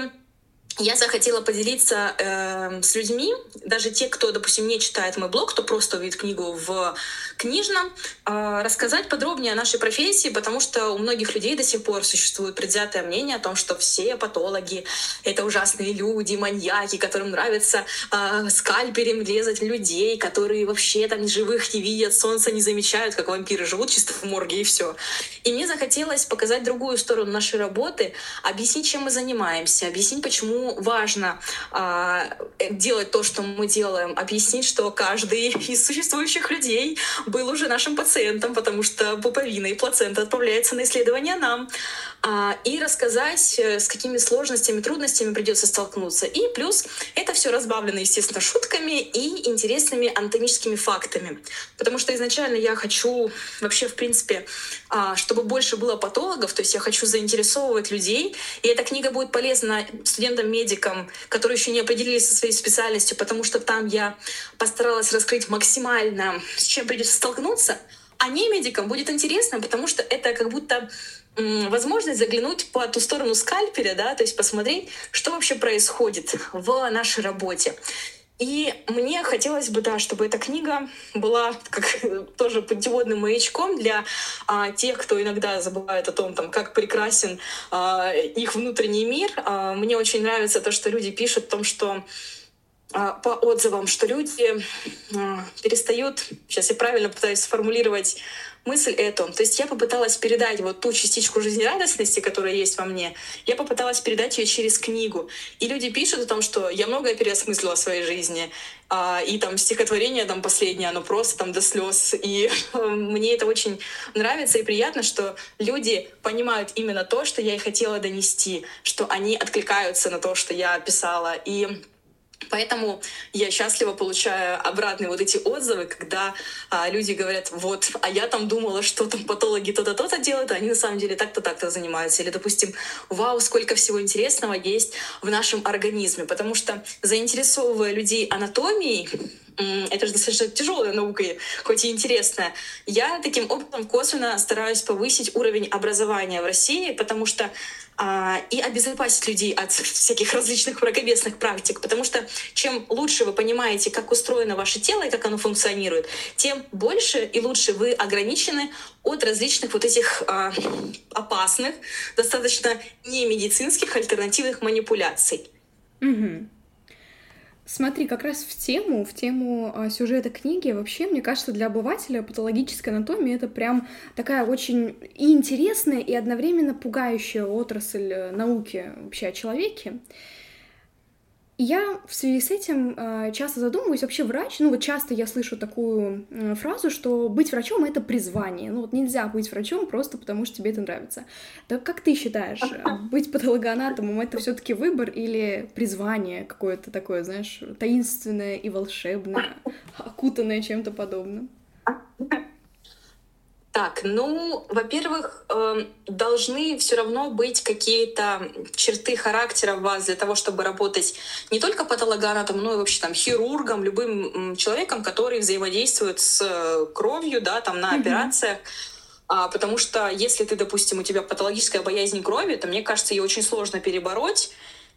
я захотела поделиться э, с людьми, даже те, кто, допустим, не читает мой блог, кто просто увидит книгу в книжном, э, рассказать подробнее о нашей профессии, потому что у многих людей до сих пор существует предвзятое мнение о том, что все патологи — это ужасные люди, маньяки, которым нравится э, скальперем резать людей, которые вообще там живых не видят, солнца не замечают, как вампиры живут чисто в морге и все. И мне захотелось показать другую сторону нашей работы, объяснить, чем мы занимаемся, объяснить, почему важно а, делать то, что мы делаем, объяснить, что каждый (laughs) из существующих людей был уже нашим пациентом, потому что пуповина и плацента отправляется на исследование нам, и рассказать, э, с какими сложностями, трудностями придется столкнуться. И плюс это все разбавлено, естественно, шутками и интересными анатомическими фактами. Потому что изначально я хочу вообще, в принципе, а, чтобы больше было патологов, то есть я хочу заинтересовывать людей, и эта книга будет полезна студентам-медикам, которые еще не определились со своей специальностью, потому что там я постаралась раскрыть максимально, с чем придется столкнуться, а медикам будет интересно, потому что это как будто возможность заглянуть по ту сторону скальпеля, да, то есть посмотреть, что вообще происходит в нашей работе. И мне хотелось бы, да, чтобы эта книга была как (laughs) тоже путеводным маячком для а, тех, кто иногда забывает о том, там, как прекрасен а, их внутренний мир. А, мне очень нравится то, что люди пишут о том, что по отзывам, что люди а, перестают, сейчас я правильно пытаюсь сформулировать мысль эту. То есть я попыталась передать вот ту частичку жизнерадостности, которая есть во мне, я попыталась передать ее через книгу. И люди пишут о том, что я многое переосмыслила в своей жизни, а, и там стихотворение там последнее, оно просто там до слез. И (laughs) мне это очень нравится и приятно, что люди понимают именно то, что я и хотела донести, что они откликаются на то, что я писала. И Поэтому я счастливо получаю обратные вот эти отзывы, когда а, люди говорят, вот, а я там думала, что там патологи то-то, то-то делают, а они на самом деле так-то, так-то занимаются. Или, допустим, вау, сколько всего интересного есть в нашем организме. Потому что заинтересовывая людей анатомией, это же достаточно тяжелая наука, хоть и интересная. Я таким образом косвенно стараюсь повысить уровень образования в России, потому что и обезопасить людей от всяких различных мракобесных практик, потому что чем лучше вы понимаете, как устроено ваше тело и как оно функционирует, тем больше и лучше вы ограничены от различных вот этих а, опасных, достаточно немедицинских альтернативных манипуляций. Угу. Смотри, как раз в тему, в тему а, сюжета книги, вообще, мне кажется, для обывателя патологическая анатомия — это прям такая очень и интересная, и одновременно пугающая отрасль э, науки вообще о человеке. Я в связи с этим э, часто задумываюсь, вообще врач, ну вот часто я слышу такую э, фразу, что быть врачом — это призвание. Ну вот нельзя быть врачом просто потому, что тебе это нравится. Так как ты считаешь, (laughs) быть патологоанатомом — это все таки выбор или призвание какое-то такое, знаешь, таинственное и волшебное, (laughs) окутанное чем-то подобным? (laughs) Так, ну, во-первых, э, должны все равно быть какие-то черты характера в вас для того, чтобы работать не только патологоанатомом, но и вообще там хирургом, любым человеком, который взаимодействует с кровью, да, там на mm-hmm. операциях. А, потому что если ты, допустим, у тебя патологическая боязнь крови, то мне кажется, ее очень сложно перебороть.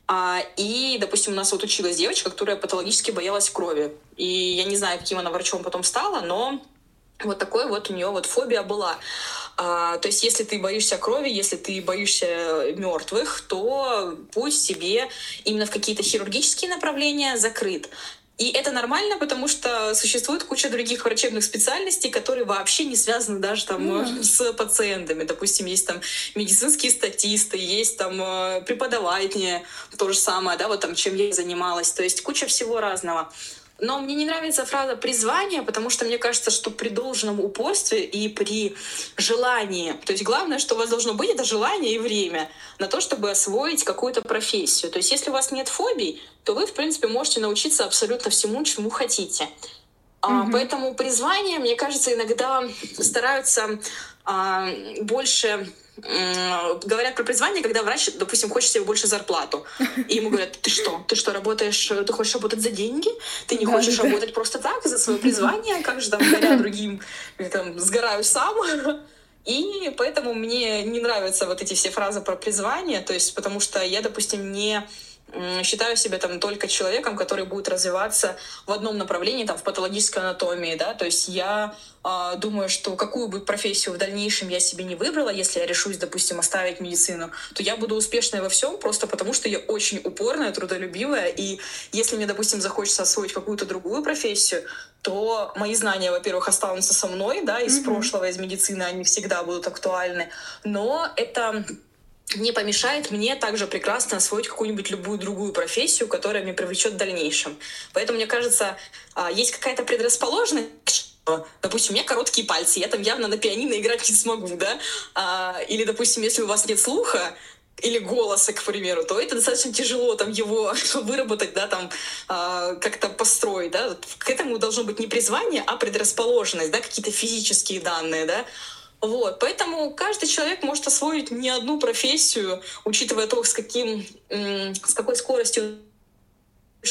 А, и, допустим, у нас вот училась девочка, которая патологически боялась крови. И я не знаю, каким она врачом потом стала, но вот такой вот у нее вот фобия была. А, то есть, если ты боишься крови, если ты боишься мертвых, то путь себе именно в какие-то хирургические направления закрыт. И это нормально, потому что существует куча других врачебных специальностей, которые вообще не связаны даже там mm. с пациентами. Допустим, есть там медицинские статисты, есть там э, преподаватели, то же самое, да, вот там чем я занималась. То есть куча всего разного. Но мне не нравится фраза призвание, потому что мне кажется, что при должном упорстве и при желании, то есть главное, что у вас должно быть, это желание и время на то, чтобы освоить какую-то профессию. То есть если у вас нет фобий, то вы, в принципе, можете научиться абсолютно всему, чему хотите. Mm-hmm. Поэтому призвание, мне кажется, иногда стараются а, больше говорят про призвание, когда врач, допустим, хочет себе больше зарплату. И ему говорят, ты что, ты что, работаешь, ты хочешь работать за деньги? Ты не да, хочешь да. работать просто так, за свое призвание? Как же там, говоря другим, там, сгораю сам? И поэтому мне не нравятся вот эти все фразы про призвание, то есть потому что я, допустим, не считаю себя там только человеком, который будет развиваться в одном направлении, там, в патологической анатомии, да, то есть я э, думаю, что какую бы профессию в дальнейшем я себе не выбрала, если я решусь, допустим, оставить медицину, то я буду успешной во всем просто потому, что я очень упорная, трудолюбивая, и если мне, допустим, захочется освоить какую-то другую профессию, то мои знания, во-первых, останутся со мной, да, из mm-hmm. прошлого, из медицины, они всегда будут актуальны, но это не помешает мне также прекрасно освоить какую-нибудь любую другую профессию, которая меня привлечет в дальнейшем. Поэтому, мне кажется, а, есть какая-то предрасположенность допустим, у меня короткие пальцы, я там явно на пианино играть не смогу, да, а, или, допустим, если у вас нет слуха, или голоса, к примеру, то это достаточно тяжело там его (laughs) выработать, да, там э, как-то построить, да. К этому должно быть не призвание, а предрасположенность, да, какие-то физические данные, да. Вот, поэтому каждый человек может освоить не одну профессию, учитывая то, с каким, с какой скоростью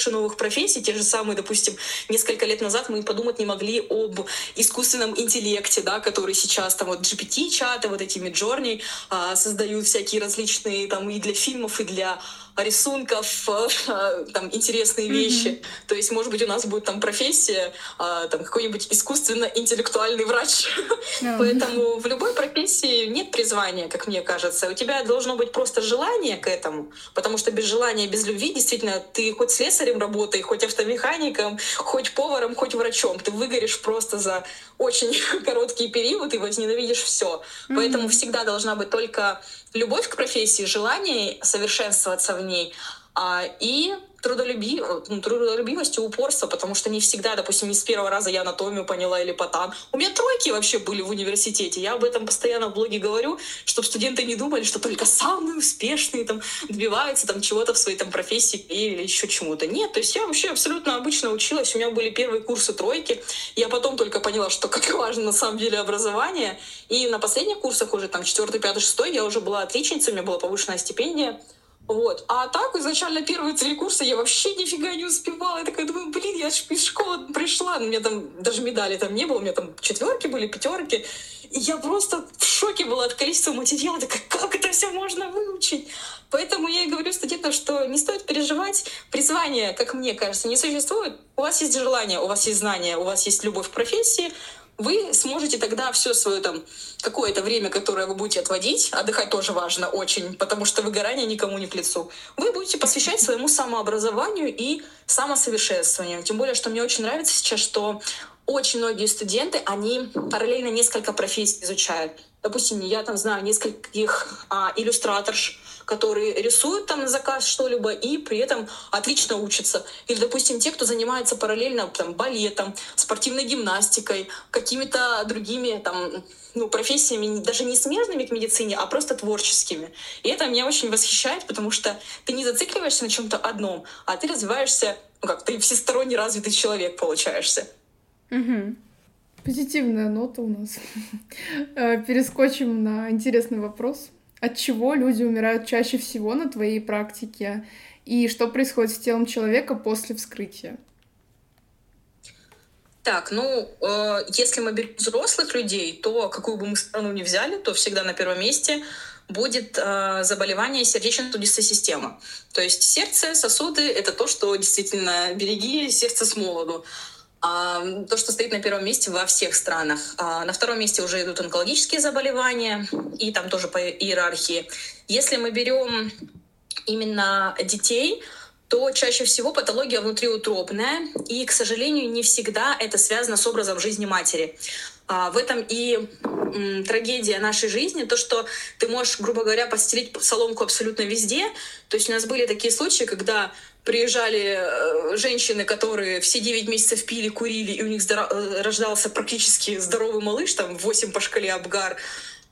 новых профессий, те же самые, допустим, несколько лет назад мы подумать не могли об искусственном интеллекте, да, который сейчас там вот GPT-чаты, вот эти Midjourney а, создают всякие различные там и для фильмов, и для рисунков, э, (laughs) там интересные вещи. Mm-hmm. То есть, может быть, у нас будет там профессия, э, там какой-нибудь искусственно-интеллектуальный врач. (laughs) Mm-hmm. Поэтому в любой профессии нет призвания, как мне кажется. У тебя должно быть просто желание к этому, потому что без желания, без любви, действительно, ты хоть слесарем работай, хоть автомехаником, хоть поваром, хоть врачом, ты выгоришь просто за очень (laughs) короткий период и возненавидишь все. Mm-hmm. Поэтому всегда должна быть только любовь к профессии, желание совершенствоваться в ней а, и трудолюби... ну, трудолюбивость и упорство, потому что не всегда, допустим, не с первого раза я анатомию поняла или потан. У меня тройки вообще были в университете. Я об этом постоянно в блоге говорю, чтобы студенты не думали, что только самые успешные там добиваются там чего-то в своей там профессии или еще чему-то. Нет, то есть я вообще абсолютно обычно училась. У меня были первые курсы тройки. Я потом только поняла, что как важно на самом деле образование. И на последних курсах уже там четвертый, пятый, шестой я уже была отличницей, у меня была повышенная стипендия. Вот. А так, изначально первые три курса я вообще нифига не успевала. Я такая думаю, блин, я же из школы пришла. У меня там даже медали там не было, у меня там четверки были, пятерки. И я просто в шоке была от количества материала. Такая, как это все можно выучить? Поэтому я и говорю студентам, что не стоит переживать. Призвание, как мне кажется, не существует. У вас есть желание, у вас есть знания, у вас есть любовь к профессии, вы сможете тогда все свое там какое-то время, которое вы будете отводить, отдыхать тоже важно очень, потому что выгорание никому не к лицу, вы будете посвящать своему самообразованию и самосовершенствованию. Тем более, что мне очень нравится сейчас, что очень многие студенты, они параллельно несколько профессий изучают. Допустим, я там знаю нескольких а, иллюстраторш, которые рисуют там на заказ что-либо и при этом отлично учатся. Или, допустим, те, кто занимается параллельно там, балетом, спортивной гимнастикой, какими-то другими там, ну, профессиями, даже не смежными к медицине, а просто творческими. И это меня очень восхищает, потому что ты не зацикливаешься на чем-то одном, а ты развиваешься, ну как, ты всесторонне развитый человек получаешься. Угу. Позитивная нота у нас. (laughs) Э, перескочим на интересный вопрос. От чего люди умирают чаще всего на твоей практике? И что происходит с телом человека после вскрытия? Так, ну, э, если мы берем взрослых людей, то какую бы мы страну ни взяли, то всегда на первом месте будет э, заболевание сердечно-сосудистой системы. То есть сердце, сосуды — это то, что действительно береги сердце с молоду. То, что стоит на первом месте во всех странах. А, на втором месте уже идут онкологические заболевания, и там тоже по иерархии. Если мы берем именно детей, то чаще всего патология внутриутробная, и, к сожалению, не всегда это связано с образом жизни матери. А, в этом и трагедия нашей жизни, то, что ты можешь, грубо говоря, постелить соломку абсолютно везде. То есть у нас были такие случаи, когда приезжали э, женщины, которые все 9 месяцев пили, курили, и у них. Э, рождался практически здоровый малыш, там 8 по шкале Абгар,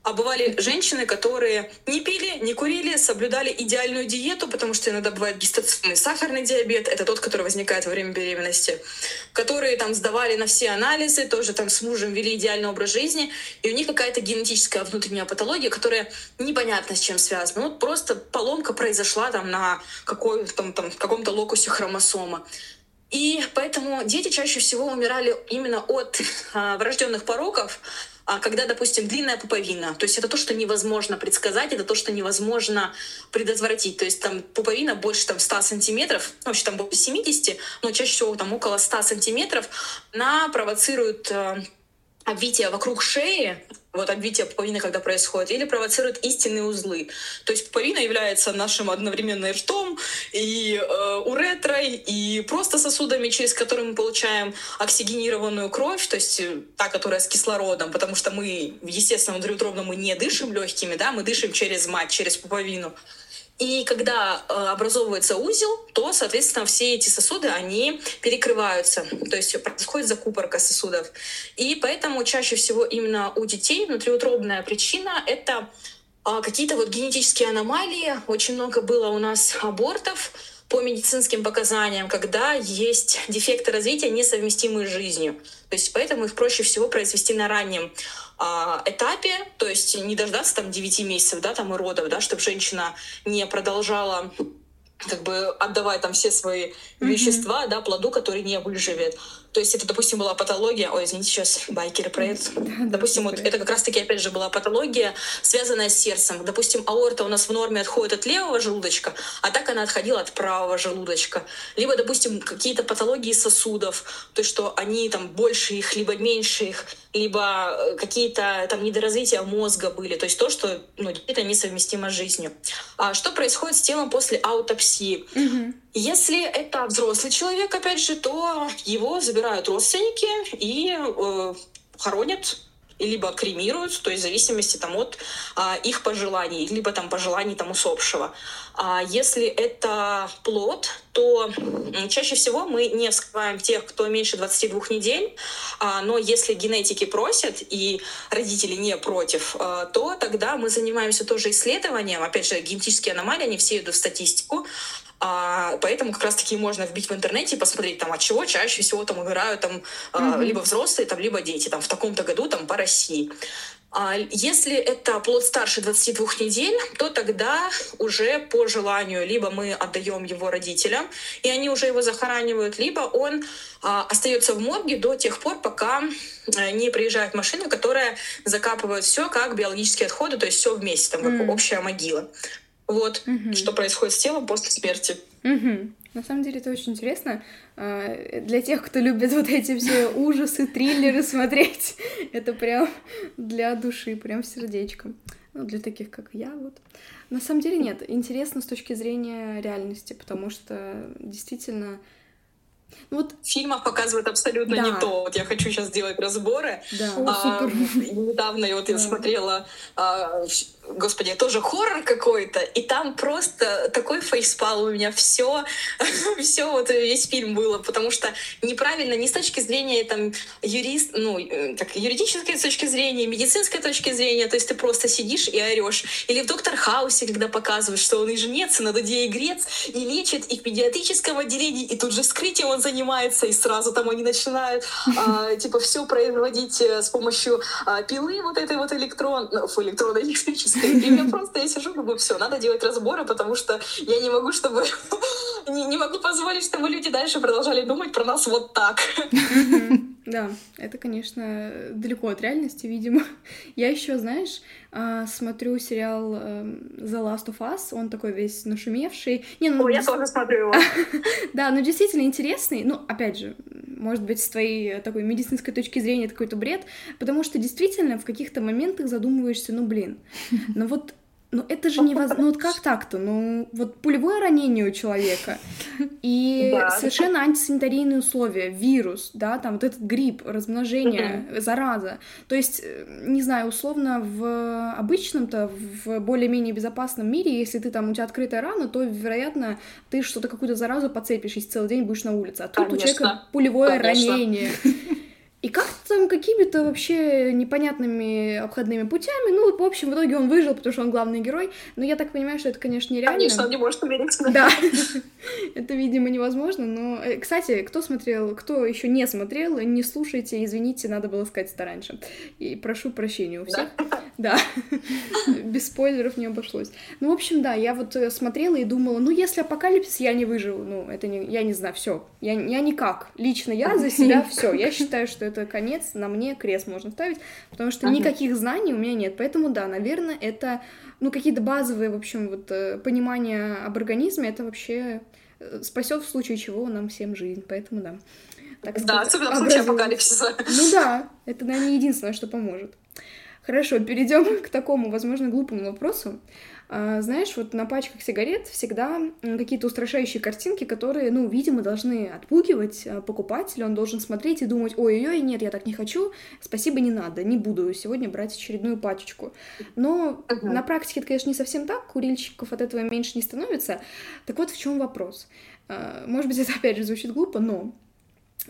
а бывали женщины, которые не пили, не курили, соблюдали идеальную диету, потому что иногда бывает гестационный сахарный диабет, это тот, который возникает во время беременности, которые там сдавали на все анализы, тоже там с мужем вели идеальный образ жизни, и у них какая-то генетическая внутренняя патология, которая непонятно с чем связана. Вот просто поломка произошла там на какой-то там, там, каком-то локусе хромосома. И поэтому дети чаще всего умирали именно от (laughs) а, врожденных пороков, а когда, допустим, длинная пуповина, то есть это то, что невозможно предсказать, это то, что невозможно предотвратить. То есть там пуповина больше там 100 сантиметров, ну, вообще там больше 70, но чаще всего там около 100 сантиметров, она провоцирует э, обвитие вокруг шеи, вот обвитие пуповины, когда происходит, или провоцирует истинные узлы. То есть пуповина является нашим одновременно и ртом, и э, уретрой, и просто сосудами, через которые мы получаем оксигенированную кровь, то есть э, та, которая с кислородом, потому что мы, естественно, внутриутробно мы не дышим легкими, да, мы дышим через мать, через пуповину. И когда э, образовывается узел, то, соответственно, все эти сосуды, они перекрываются. То есть происходит закупорка сосудов. И поэтому чаще всего именно у детей внутриутробная причина — это э, какие-то вот генетические аномалии. Очень много было у нас абортов по медицинским показаниям, когда есть дефекты развития, несовместимые с жизнью. То есть поэтому их проще всего произвести на раннем а, этапе, то есть не дождаться там 9 месяцев, да, там и родов, да, чтобы женщина не продолжала как бы отдавать там все свои mm-hmm. вещества, да, плоду, который не выживет. То есть это, допустим, была патология, ой, извините, сейчас байкеры про это. Допустим, вот это как раз-таки, опять же, была патология, связанная с сердцем. Допустим, аорта у нас в норме отходит от левого желудочка, а так она отходила от правого желудочка. Либо, допустим, какие-то патологии сосудов, то есть что они там больше их, либо меньше их, либо э, какие-то там недоразвития мозга были. То есть то, что ну, это несовместимо с жизнью. А что происходит с телом после аутопсии? Мгм. Если это взрослый человек, опять же, то его забирают родственники и э, хоронят либо кремируют, то есть в зависимости там, от а, их пожеланий, либо там пожеланий там, усопшего. А если это плод, то чаще всего мы не вскрываем тех, кто меньше 22 недель, а, но если генетики просят и родители не против, а, то тогда мы занимаемся тоже исследованием. Опять же, генетические аномалии, они все идут в статистику, а, поэтому как раз-таки можно вбить в интернете и посмотреть, там, от чего чаще всего там умирают там, Мгм. либо взрослые, там, либо дети там, в таком-то году там, по России. А Если это плод старше 22 недель, то тогда уже по желанию либо мы отдаем его родителям, и они уже его захоранивают, либо он а, остается в морге до тех пор, пока э, не приезжает машина, которая закапывает все как биологические отходы, то есть все вместе, там как М. общая могила. Вот Мгм. что происходит с телом после смерти. Мгм. На самом деле это очень интересно. А, Для тех, кто любит вот эти все (laughs) ужасы, триллеры смотреть, это прям для души, прям сердечко. Ну, для таких, как я, вот. На самом деле нет, интересно с точки зрения реальности, потому что действительно... Ну вот, В фильмах показывают абсолютно Да. не то. Вот я хочу сейчас сделать разборы. да. О, А, недавно я вот я Да. смотрела, а, господи, тоже хоррор какой-то, и там просто такой фейспал у меня все, (laughs) все вот весь фильм было, потому что неправильно ни с точки зрения там юрист, ну э, как юридической точки зрения, медицинской точки зрения, то есть ты просто сидишь и орешь. Или в Доктор Хаусе, когда показывают, что он и жнец, и на дуде и грец, и лечит их в педиатрическом отделении, и тут же вскрытием он занимается, и сразу там они начинают а, (laughs) типа все производить э, с помощью а, пилы вот этой вот электрон, ну, фу, (laughs) (laughs) И мне просто, я сижу, думаю, все, надо делать разборы, потому что я не могу, чтобы (laughs) не, не могу позволить, чтобы люди дальше продолжали думать про нас вот так. (laughs) Да, это, конечно, далеко от реальности, видимо. Я еще, знаешь, а, смотрю сериал эм, The Last of Us, он такой весь нашумевший. Не, ну, Ой, я тоже смотрю его. Да, ну действительно интересный. Ну, опять же, может быть, с твоей э, такой медицинской точки зрения это какой-то бред, потому что действительно в каких-то моментах задумываешься, ну блин, (laughs) ну вот ну это же невозможно, ну вот как так-то? Ну вот пулевое ранение у человека и (laughs) Да. совершенно антисанитарийные условия, вирус, да, там вот этот грипп, размножение, зараза. То есть, э, не знаю, условно в обычном-то, в более-менее безопасном мире, если ты там, у тебя открытая рана, то, вероятно, ты что-то, какую-то заразу подцепишь, если целый день будешь на улице. А тут у человека пулевое Конечно. ранение. И как там какими-то вообще непонятными обходными путями, ну, в общем, в итоге он выжил, потому что он главный герой. Но я так понимаю, что это, конечно, нереально. Конечно, он не может умереть. (laughs) Да, (laughs) это, видимо, невозможно, но... э, Кстати, кто смотрел, кто еще не смотрел, не слушайте, извините, надо было сказать это раньше. И прошу прощения у всех. Да, (laughs) без спойлеров не обошлось. Ну, в общем, да, я вот э, смотрела и думала, ну, если апокалипсис, я не выживу. Ну, это не... Я не знаю, все. Я, я никак. Лично я за себя все. Я считаю, что это конец, на мне крест можно ставить, потому что Ага. никаких знаний у меня нет. Поэтому, да, наверное, это ну, какие-то базовые, в общем, вот э, понимания об организме, это вообще спасет в случае чего нам всем жизнь. Поэтому да. Так Да, особенно в случае апокалипсиса. Ну да, это, наверное, единственное, что поможет. Хорошо, перейдем (laughs) к такому, возможно, глупому вопросу. А, Знаешь, вот на пачках сигарет всегда какие-то устрашающие картинки, которые, ну, видимо, должны отпугивать а, покупателя. Он должен смотреть и думать, ой-ой-ой, нет, я так не хочу, спасибо, не надо, не буду сегодня брать очередную пачечку. Но Мгм. на практике это, конечно, не совсем так, курильщиков от этого меньше не становится. Так вот, в чем вопрос? А, Может быть, (laughs) это опять же звучит глупо, но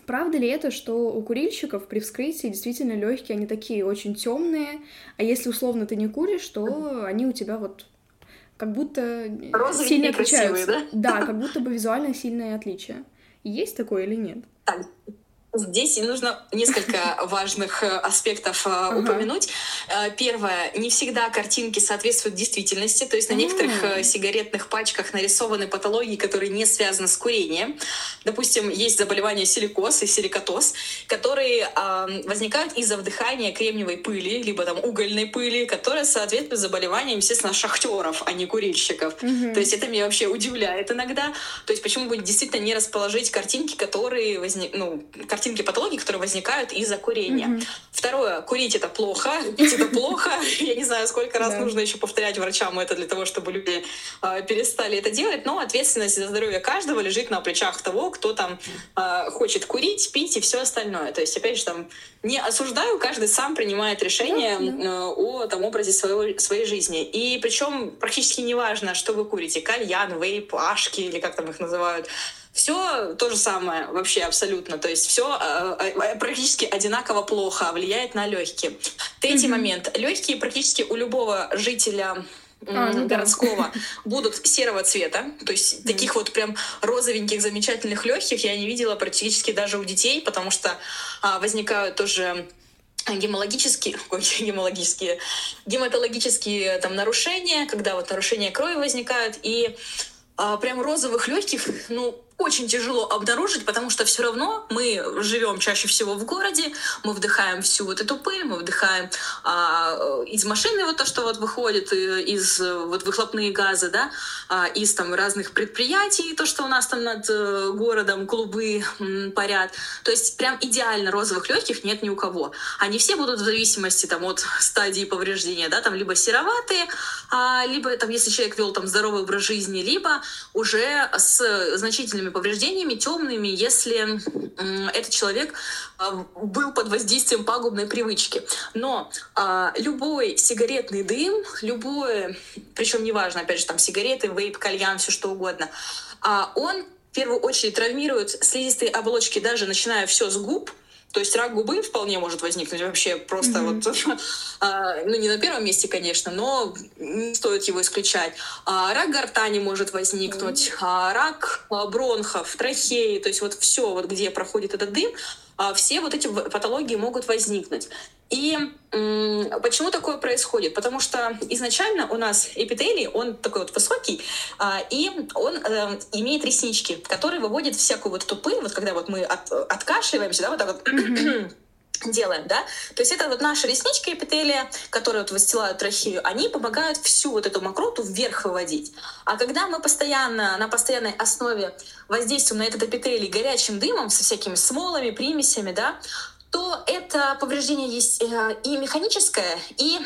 Правда ли это, что у курильщиков при вскрытии действительно легкие, они такие очень темные, а если условно ты не куришь, то они у тебя вот как будто Розовенькие сильно и красивые, отличаются. Да, как будто бы визуально сильное отличие. Есть такое или нет? Так, Здесь нужно несколько (laughs) важных э, аспектов э, упомянуть. Э, первое, не всегда картинки соответствуют действительности, то есть на некоторых сигаретных пачках нарисованы патологии, которые не связаны с курением. Допустим, есть заболевание силикоз и силикотоз, которые э, возникают из-за вдыхания кремниевой пыли, либо там угольной пыли, которая соответствует заболеваниям, естественно, шахтеров, а не курильщиков. Mm-hmm. То есть это меня вообще удивляет иногда. То есть почему бы действительно не расположить картинки, которые возник, ну, картинки патологий, которые возникают из-за курения. Mm-hmm. Второе, курить это плохо, (laughs) пить это плохо. (laughs) Я не знаю, сколько раз нужно еще повторять врачам это для того, чтобы люди э, перестали это делать, но ответственность за здоровье каждого лежит на плечах того, кто там э, хочет курить, пить и все остальное. То есть, опять же, там не осуждаю, каждый сам принимает решение э, о там, образе своего, своей жизни. И причем практически неважно, что вы курите, кальян, вейп, ашки или как там их называют, все то же самое вообще абсолютно. То есть все э, э, практически одинаково плохо влияет на легкие. Третий mm-hmm. момент. Легкие практически у любого жителя а, ну городского да. (laughs) будут серого цвета, то есть mm. таких вот прям розовеньких замечательных легких я не видела практически даже у детей, потому что а, возникают тоже гемологические, (laughs) гемологические, гематологические там нарушения, когда вот нарушения крови возникают, и а, прям розовых легких, ну, очень тяжело обнаружить, потому что все равно мы живем чаще всего в городе, мы вдыхаем всю вот эту пыль, мы вдыхаем а, из машины вот то, что вот выходит э, из вот выхлопные газы, да, а, из там разных предприятий, то, что у нас там над э, городом клубы м, парят. То есть прям идеально розовых легких нет ни у кого. Они все будут в зависимости там от стадии повреждения, да, там либо сероватые, а, либо там если человек вел там здоровый образ жизни, либо уже с значительными сильными повреждениями, темными, если этот человек а, был под воздействием пагубной привычки. Но а, любой сигаретный дым, любое, причем неважно, опять же, там сигареты, вейп, кальян, все что угодно, а, он в первую очередь травмирует слизистые оболочки, даже начиная все с губ, то есть рак губы вполне может возникнуть вообще просто mm-hmm. вот, (laughs) а, ну не на первом месте, конечно, но не стоит его исключать. А, рак гортани может возникнуть, mm-hmm. а, рак бронхов, трахеи, то есть вот все, вот где проходит этот дым, все вот эти патологии могут возникнуть. И почему такое происходит? Потому что изначально у нас эпителий, он такой вот высокий, а, и он э, имеет реснички, которые выводят всякую вот эту вот когда вот мы от, откашливаемся, да, вот так вот делаем, да? То есть это вот наши реснички эпителия, которые вот выстилают трахею, они помогают всю вот эту мокроту вверх выводить. А когда мы постоянно, на постоянной основе воздействуем на этот эпителий горячим дымом со всякими смолами, примесями, да, то это повреждение есть э, и механическое, и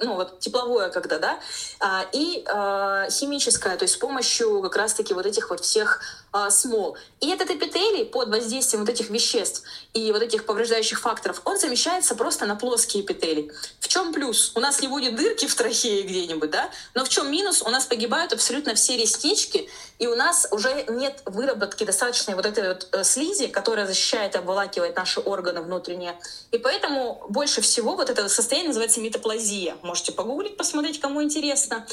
ну вот тепловое когда, да, а, и а, химическое, то есть с помощью как раз-таки вот этих вот всех а, смол. И этот эпителий под воздействием вот этих веществ и вот этих повреждающих факторов, он замещается просто на плоский эпителий. В чем плюс? У нас не будет дырки в трахее где-нибудь, да, но в чем минус? У нас погибают абсолютно все реснички, и у нас уже нет выработки достаточной вот этой вот э, слизи, которая защищает и обволакивает наши органы внутренние. И поэтому больше всего вот это состояние называется метаплазия можете погуглить, посмотреть, кому интересно.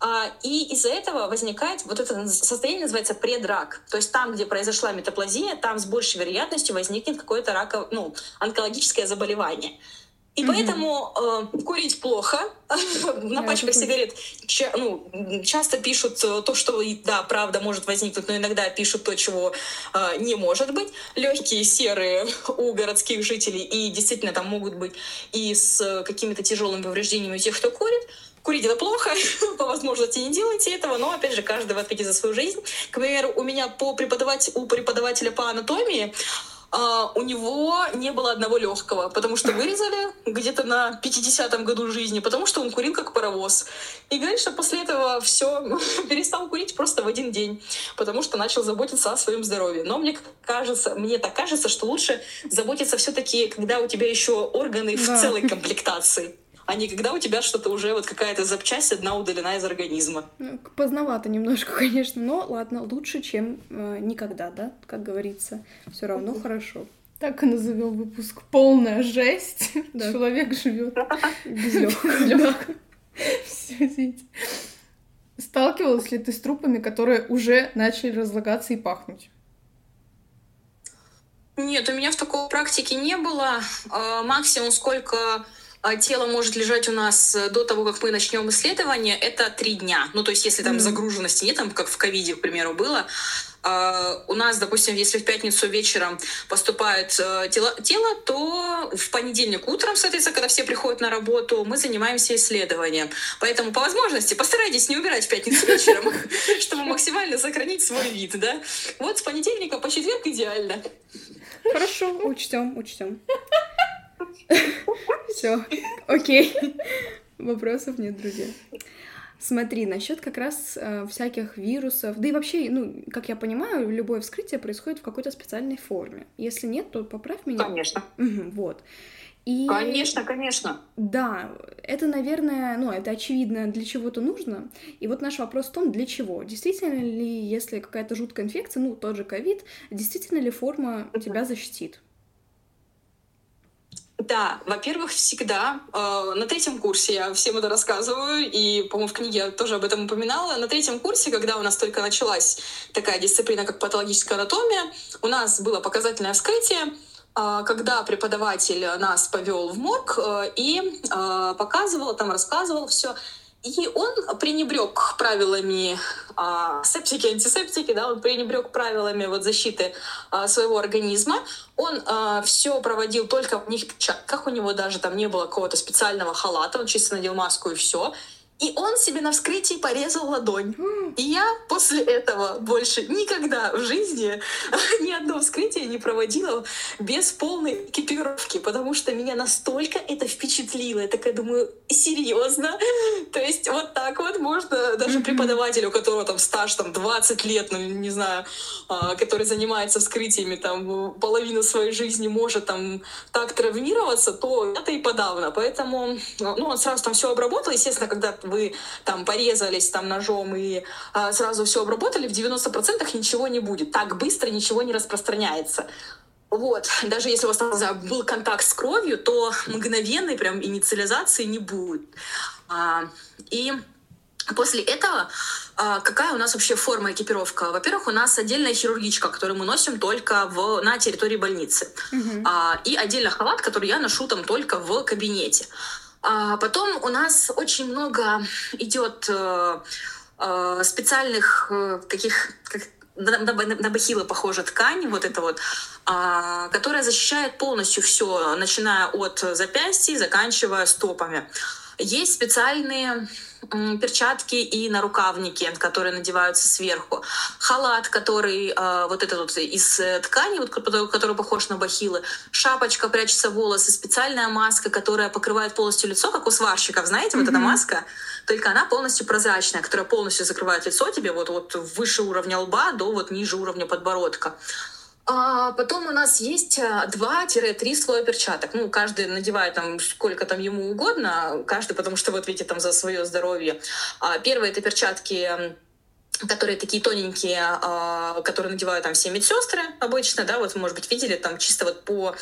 А, и из-за этого возникает вот это состояние, называется предрак. То есть там, где произошла метаплазия, там с большей вероятностью возникнет какое-то раковое, ну, онкологическое заболевание. И поэтому э, курить плохо. (laughs) На пачках сигарет ча- ну, часто пишут э, то, что, да, правда, может возникнуть, но иногда пишут то, чего э, не может быть. Легкие серые (laughs) у городских жителей, и действительно там могут быть и с какими-то тяжелыми повреждениями у тех, кто курит. Курить это плохо, (laughs) по возможности не делайте этого, но опять же каждый в ответе за свою жизнь. К примеру, у меня по преподавать, у преподавателя по анатомии а, у него не было одного легкого, потому что вырезали где-то на 50-м году жизни, потому что он курил как паровоз. И говорит, что после этого все (laughs) перестал курить просто в один день, потому что начал заботиться о своем здоровье. Но мне кажется, мне так кажется, что лучше заботиться все-таки, когда у тебя еще органы да. в целой комплектации а не когда у тебя что-то уже вот какая-то запчасть одна удалена из организма. Ну, поздновато немножко, (laughs) конечно, но ладно, лучше, чем э, никогда, да, как говорится. Все равно хорошо. Так и назовем выпуск полная жесть. (laughs) Да. Человек живет (laughs) без легкого. Все Сталкивалась ли ты с трупами, которые уже начали разлагаться и пахнуть? Нет, у меня в такой практике не было. А, максимум, сколько тело может лежать у нас э, до того, как мы начнем исследование, это три дня. Ну, то есть, если там mm-hmm. загруженности нет, там, как в ковиде, к примеру, было, Uh, у нас, допустим, если в пятницу вечером поступает uh, тело, тело, то в понедельник утром, соответственно, когда все приходят на работу, мы занимаемся исследованием. Поэтому по возможности постарайтесь не убирать в пятницу вечером, (laughs) чтобы максимально сохранить свой вид, да? Вот с понедельника по четверг идеально. Хорошо, учтем, учтем. (laughs) Все, (laughs) окей. Вопросов нет, друзья. Смотри, насчет как раз э, всяких вирусов, да и вообще, ну, как я понимаю, любое вскрытие происходит в какой-то специальной форме. Если нет, то поправь меня. Конечно. Угу, вот. И... Конечно, конечно. Да, это, наверное, ну, это очевидно, для чего-то нужно. И вот наш вопрос в том, для чего. Действительно ли, если какая-то жуткая инфекция, ну, тот же ковид, действительно ли форма тебя защитит? Да, во-первых, всегда э, на третьем курсе я всем это рассказываю, и, по-моему, в книге я тоже об этом упоминала. На третьем курсе, когда у нас только началась такая дисциплина, как патологическая анатомия, у нас было показательное вскрытие, э, когда преподаватель нас повел в морг э, и э, показывал, там рассказывал все. И он пренебрег правилами а, септики, антисептики, да, он пренебрег правилами вот защиты а, своего организма. Он а, все проводил только в них перчатках, у него даже там не было какого-то специального халата, он чисто надел маску и все. И он себе на вскрытии порезал ладонь. И я после этого больше никогда в жизни (laughs) ни одно вскрытие не проводила без полной экипировки, потому что меня настолько это впечатлило. Я такая думаю, серьезно? (laughs) То есть вот так вот можно даже преподавателю, у которого там стаж там 20 лет, ну не знаю, а, который занимается вскрытиями там половину своей жизни может там так травмироваться, то это и подавно. Поэтому ну, он сразу там все обработал. Естественно, когда вы там порезались там ножом и а, сразу все обработали, в 90% ничего не будет. Так быстро ничего не распространяется. Вот, даже если у вас там был контакт с кровью, то мгновенной прям инициализации не будет. А, и После этого а, какая у нас вообще форма экипировка? Во-первых, у нас отдельная хирургичка, которую мы носим только в, на территории больницы. А, и отдельно халат, который я ношу там только в кабинете. А потом у нас очень много идет э, э, специальных э, таких как на, бахилы похожа ткань, вот это вот, а, которая защищает полностью все, начиная от запястья, заканчивая стопами. Есть специальные перчатки и нарукавники, которые надеваются сверху, халат, который э, вот этот вот из э, ткани, вот, который похож на бахилы, шапочка, прячется волосы, специальная маска, которая покрывает полностью лицо, как у сварщиков, знаете, mm-hmm. вот эта маска, только она полностью прозрачная, которая полностью закрывает лицо тебе вот, вот выше уровня лба до вот ниже уровня подбородка. А потом у нас есть 2-3 э, слоя перчаток. Ну, каждый надевает там сколько там ему угодно, каждый, потому что вот видите, там за свое здоровье. А первые это перчатки которые такие тоненькие, а, которые надевают там все медсестры обычно, да, вот, может быть, видели там чисто вот по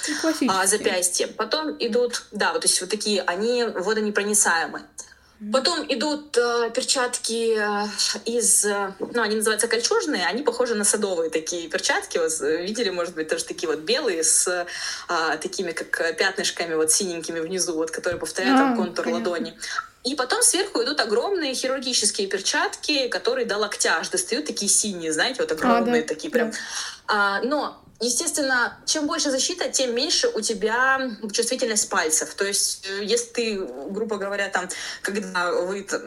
а, запястье. Потом идут, да, вот, то есть вот такие, они водонепроницаемые. Потом идут э, перчатки э, из, э, ну, они называются кольчужные, они похожи на садовые такие перчатки. Вот, э, видели, может быть, тоже такие вот белые с э, такими как пятнышками вот синенькими внизу, вот, которые повторяют а, там контур понятно. ладони. И потом сверху идут огромные хирургические перчатки, которые до локтя аж достают, такие синие, знаете, вот огромные а, да, такие прям. Да. А, но Естественно, чем больше защита, тем меньше у тебя чувствительность пальцев. То есть, э, если ты, грубо говоря, там, когда вы там,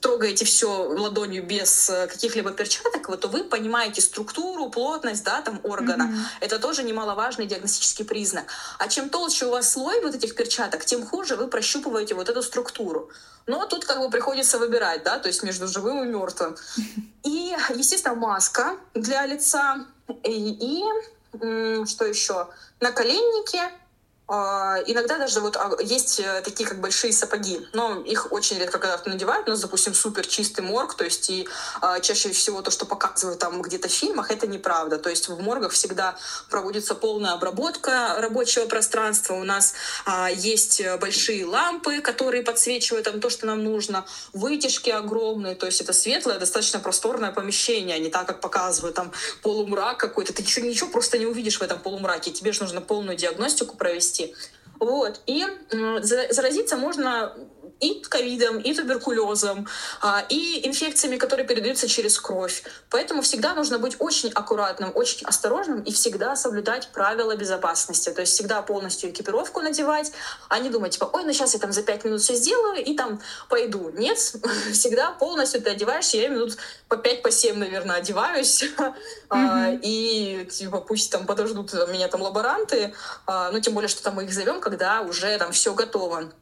трогаете все ладонью без э, каких-либо перчаток, вот, то вы понимаете структуру, плотность, да, там органа. Mm-hmm. Это тоже немаловажный диагностический признак. А чем толще у вас слой вот этих перчаток, тем хуже вы прощупываете вот эту структуру. Но тут как бы приходится выбирать, да, то есть между живым и мертвым. (laughs) И, естественно, маска для лица и, и что еще? Наколенники, иногда даже вот а, есть э, такие как большие сапоги, но их очень редко когда надевают. Нас, допустим, супер чистый морг, то есть и а, чаще всего то, что показывают там где-то в фильмах, это неправда. То есть в моргах всегда проводится полная обработка рабочего пространства. У нас есть большие лампы, которые подсвечивают там то, что нам нужно, вытяжки огромные, то есть это светлое, достаточно просторное помещение, а не так, как показывают там полумрак какой-то. Ты ничего, ничего просто не увидишь в этом полумраке. Тебе же нужно полную диагностику провести Вот. И заразиться можно и ковидом, и туберкулезом, а, и инфекциями, которые передаются через кровь. Поэтому всегда нужно быть очень аккуратным, очень осторожным и всегда соблюдать правила безопасности. То есть всегда полностью экипировку надевать, а не думать, типа, ой, ну сейчас я там за пять минут все сделаю и там пойду. Нет, (laughs) всегда полностью ты одеваешься, я минут по пять, по семь, наверное, одеваюсь. (laughs) Mm-hmm. И типа пусть там подождут меня там лаборанты, а, ну тем более, что там мы их зовем, когда уже там все готово.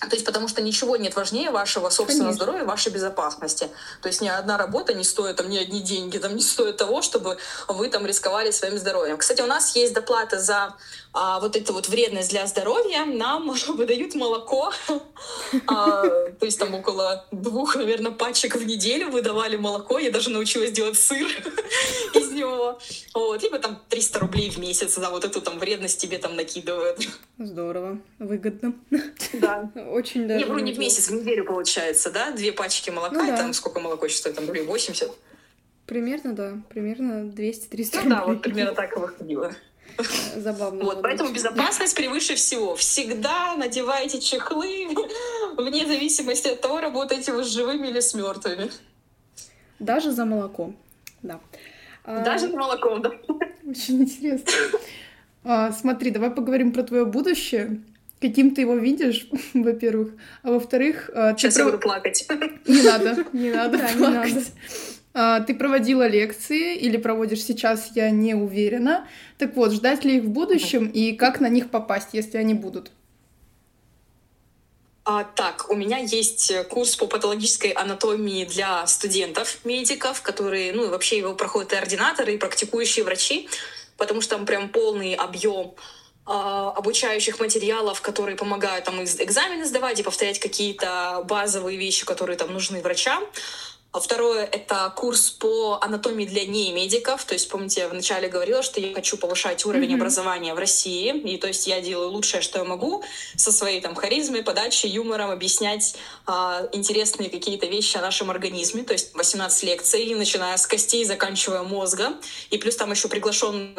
То есть потому что ничего нет важнее вашего собственного Конечно. здоровья, вашей безопасности. То есть ни одна работа не стоит, там, ни одни деньги там не стоит того, чтобы вы там рисковали своим здоровьем. Кстати, у нас есть доплата за а, вот эту вот вредность для здоровья. Нам (laughs) выдают молоко. А, то есть там около двух, наверное, пачек в неделю выдавали молоко. Я даже научилась делать сыр (laughs) из Вот. Либо там 300 рублей в месяц за вот эту там вредность тебе там накидывают. Здорово. Выгодно. Да. (laughs) Очень даже. Не, вру, не в месяц, в неделю получается, да? Две пачки молока, ну, да. и там сколько молоко стоит? Там рублей 80? Примерно, да. Примерно 200-300 ну, рублей. Да, вот примерно так и выходило. (laughs) Забавно. Вот, поэтому безопасность превыше всего. Всегда надевайте чехлы, (laughs) вне зависимости от того, работаете вы с живыми или с мертвыми. Даже за молоком, да. А, Даже за молоком, да. Очень интересно. А, смотри, давай поговорим про твое будущее каким ты его видишь, (laughs) во-первых, а во-вторых... А, Сейчас пров... я буду плакать. Не надо, не (laughs) надо да, плакать. Не надо. А, ты проводила лекции или проводишь сейчас, я не уверена. Так вот, ждать ли их в будущем и как на них попасть, если они будут? А, так, у меня есть курс по патологической анатомии для студентов, медиков, которые, ну, вообще его проходят и ординаторы, и практикующие врачи, потому что там прям полный объем а, обучающих материалов, которые помогают там экзамены сдавать и повторять какие-то базовые вещи, которые там нужны врачам. А второе — это курс по анатомии для немедиков. То есть, помните, я вначале говорила, что я хочу повышать уровень mm-hmm. образования в России. И то есть я делаю лучшее, что я могу, со своей там харизмой, подачей, юмором объяснять а, интересные какие-то вещи о нашем организме. То есть 18 лекций, начиная с костей, заканчивая мозга. И плюс там еще приглашен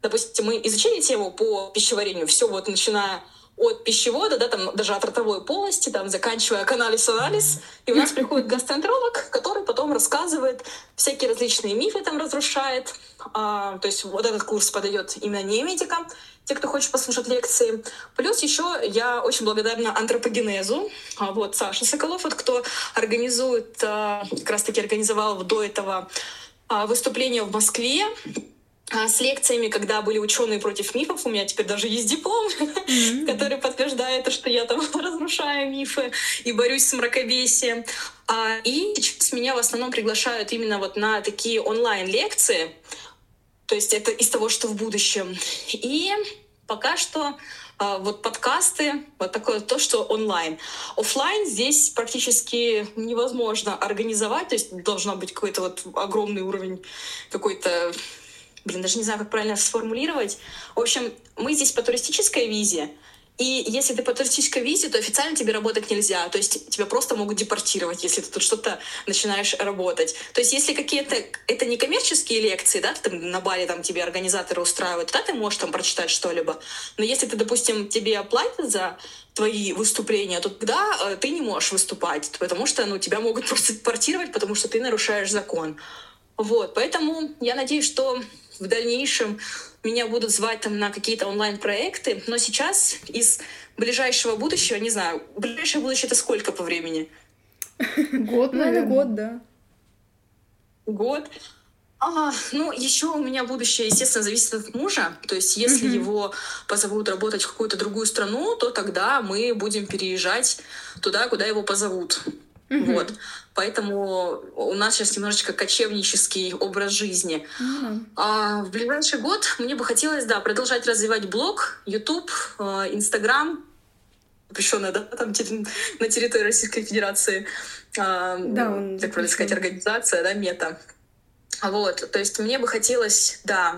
допустим, мы изучили тему по пищеварению, все вот начиная от пищевода, да, там даже от ротовой полости, там, заканчивая каналис-анализ, и у нас приходит гастроэнтеролог, который потом рассказывает всякие различные мифы там разрушает. А, то есть вот этот курс подойдет именно не медикам, те, кто хочет послушать лекции. Плюс еще я очень благодарна антропогенезу. А, вот Саша Соколов, вот кто организует, а, как раз таки организовал до этого а, выступление в Москве с лекциями, когда были ученые против мифов. У меня теперь даже есть диплом, mm-hmm. (laughs) который подтверждает, что я там (laughs) разрушаю мифы и борюсь с мракобесием. А, и сейчас меня в основном приглашают именно вот на такие онлайн-лекции. То есть это из того, что в будущем. И пока что а, вот подкасты, вот такое то, что онлайн. Офлайн здесь практически невозможно организовать, то есть должна быть какой-то вот огромный уровень какой-то блин, даже не знаю, как правильно сформулировать. В общем, мы здесь по туристической визе, и если ты по туристической визе, то официально тебе работать нельзя. То есть тебя просто могут депортировать, если ты тут что-то начинаешь работать. То есть если какие-то... Это не коммерческие лекции, да, там на Бали там тебе организаторы устраивают, тогда ты можешь там прочитать что-либо. Но если ты, допустим, тебе оплатят за твои выступления, то тогда э, ты не можешь выступать, потому что ну, тебя могут (laughs) просто депортировать, потому что ты нарушаешь закон. Вот, поэтому я надеюсь, что в дальнейшем меня будут звать там на какие-то онлайн-проекты, но сейчас из ближайшего будущего, не знаю, ближайшее будущее это сколько по времени? Год, наверное, год, да. Год. А, ну, еще у меня будущее, естественно, зависит от мужа. То есть, если mm-hmm. его позовут работать в какую-то другую страну, то тогда мы будем переезжать туда, куда его позовут. Mm-hmm. Вот. Поэтому у нас сейчас немножечко кочевнический образ жизни. Mm-hmm. А в ближайший год мне бы хотелось, да, продолжать развивать блог, YouTube, э, Instagram, запрещенная, да, там на территории Российской Федерации, а, да, он так правильно сказать, организация, да, мета. Вот, то есть мне бы хотелось, да,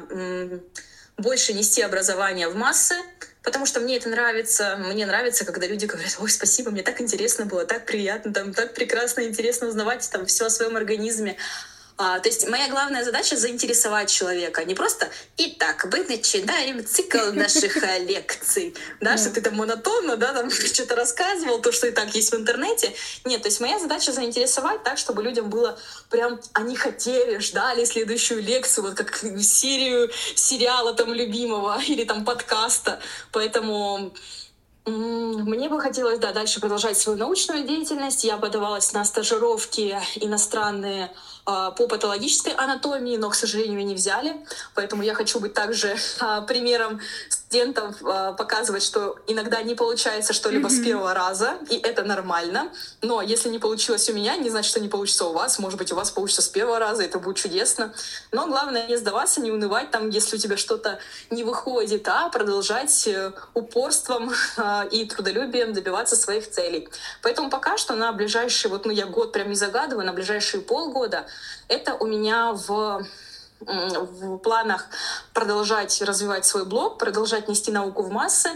больше нести образование в массы, потому что мне это нравится. Мне нравится, когда люди говорят, ой, спасибо, мне так интересно было, так приятно, там, так прекрасно, интересно узнавать там все о своем организме. А, то есть моя главная задача заинтересовать человека, не просто «Итак, мы начинаем цикл наших (laughs) лекций», да, что ты там монотонно, да, там (laughs) что-то рассказывал, то, что и так есть в интернете. Нет, то есть моя задача заинтересовать так, чтобы людям было прям, они хотели, ждали следующую лекцию, вот как серию сериала там любимого (laughs) или там подкаста. Поэтому мне бы хотелось, да, дальше продолжать свою научную деятельность. Я подавалась на стажировки иностранные а, по патологической анатомии, но, к сожалению, не взяли. Поэтому я хочу быть также а, примером студентов, а, показывать, что иногда не получается что-либо mm-hmm. с первого раза, и это нормально. Но если не получилось у меня, не значит, что не получится у вас. Может быть, у вас получится с первого раза, это будет чудесно. Но главное не сдаваться, не унывать там, если у тебя что-то не выходит, а продолжать э, упорством (laughs) и трудолюбием добиваться своих целей. Поэтому пока что на ближайший, вот ну я год прям не загадываю, на ближайшие полгода это у меня в в планах продолжать развивать свой блог, продолжать нести науку в массы,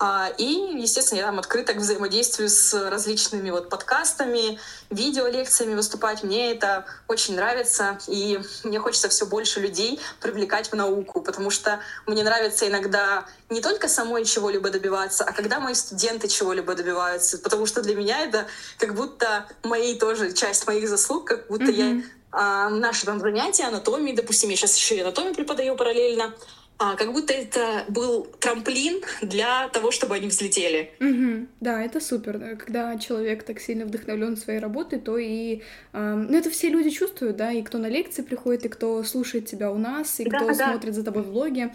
а, и, естественно, я там открыта к взаимодействию с различными вот подкастами, видеолекциями выступать. Мне это очень нравится, и мне хочется все больше людей привлекать в науку, потому что мне нравится иногда не только самой чего-либо добиваться, а когда мои студенты чего-либо добиваются, потому что для меня это как будто моей тоже часть моих заслуг, как будто mm-hmm. я а, наши там занятия анатомии, допустим, я сейчас еще и анатомию преподаю параллельно, а, как будто это был трамплин для того, чтобы они взлетели. Угу. Да, это супер. Да. Когда человек так сильно вдохновлен своей работой, то и... Э, ну, это все люди чувствуют, да, и кто на лекции приходит, и кто слушает тебя у нас, и да, кто да. смотрит за тобой в влоге.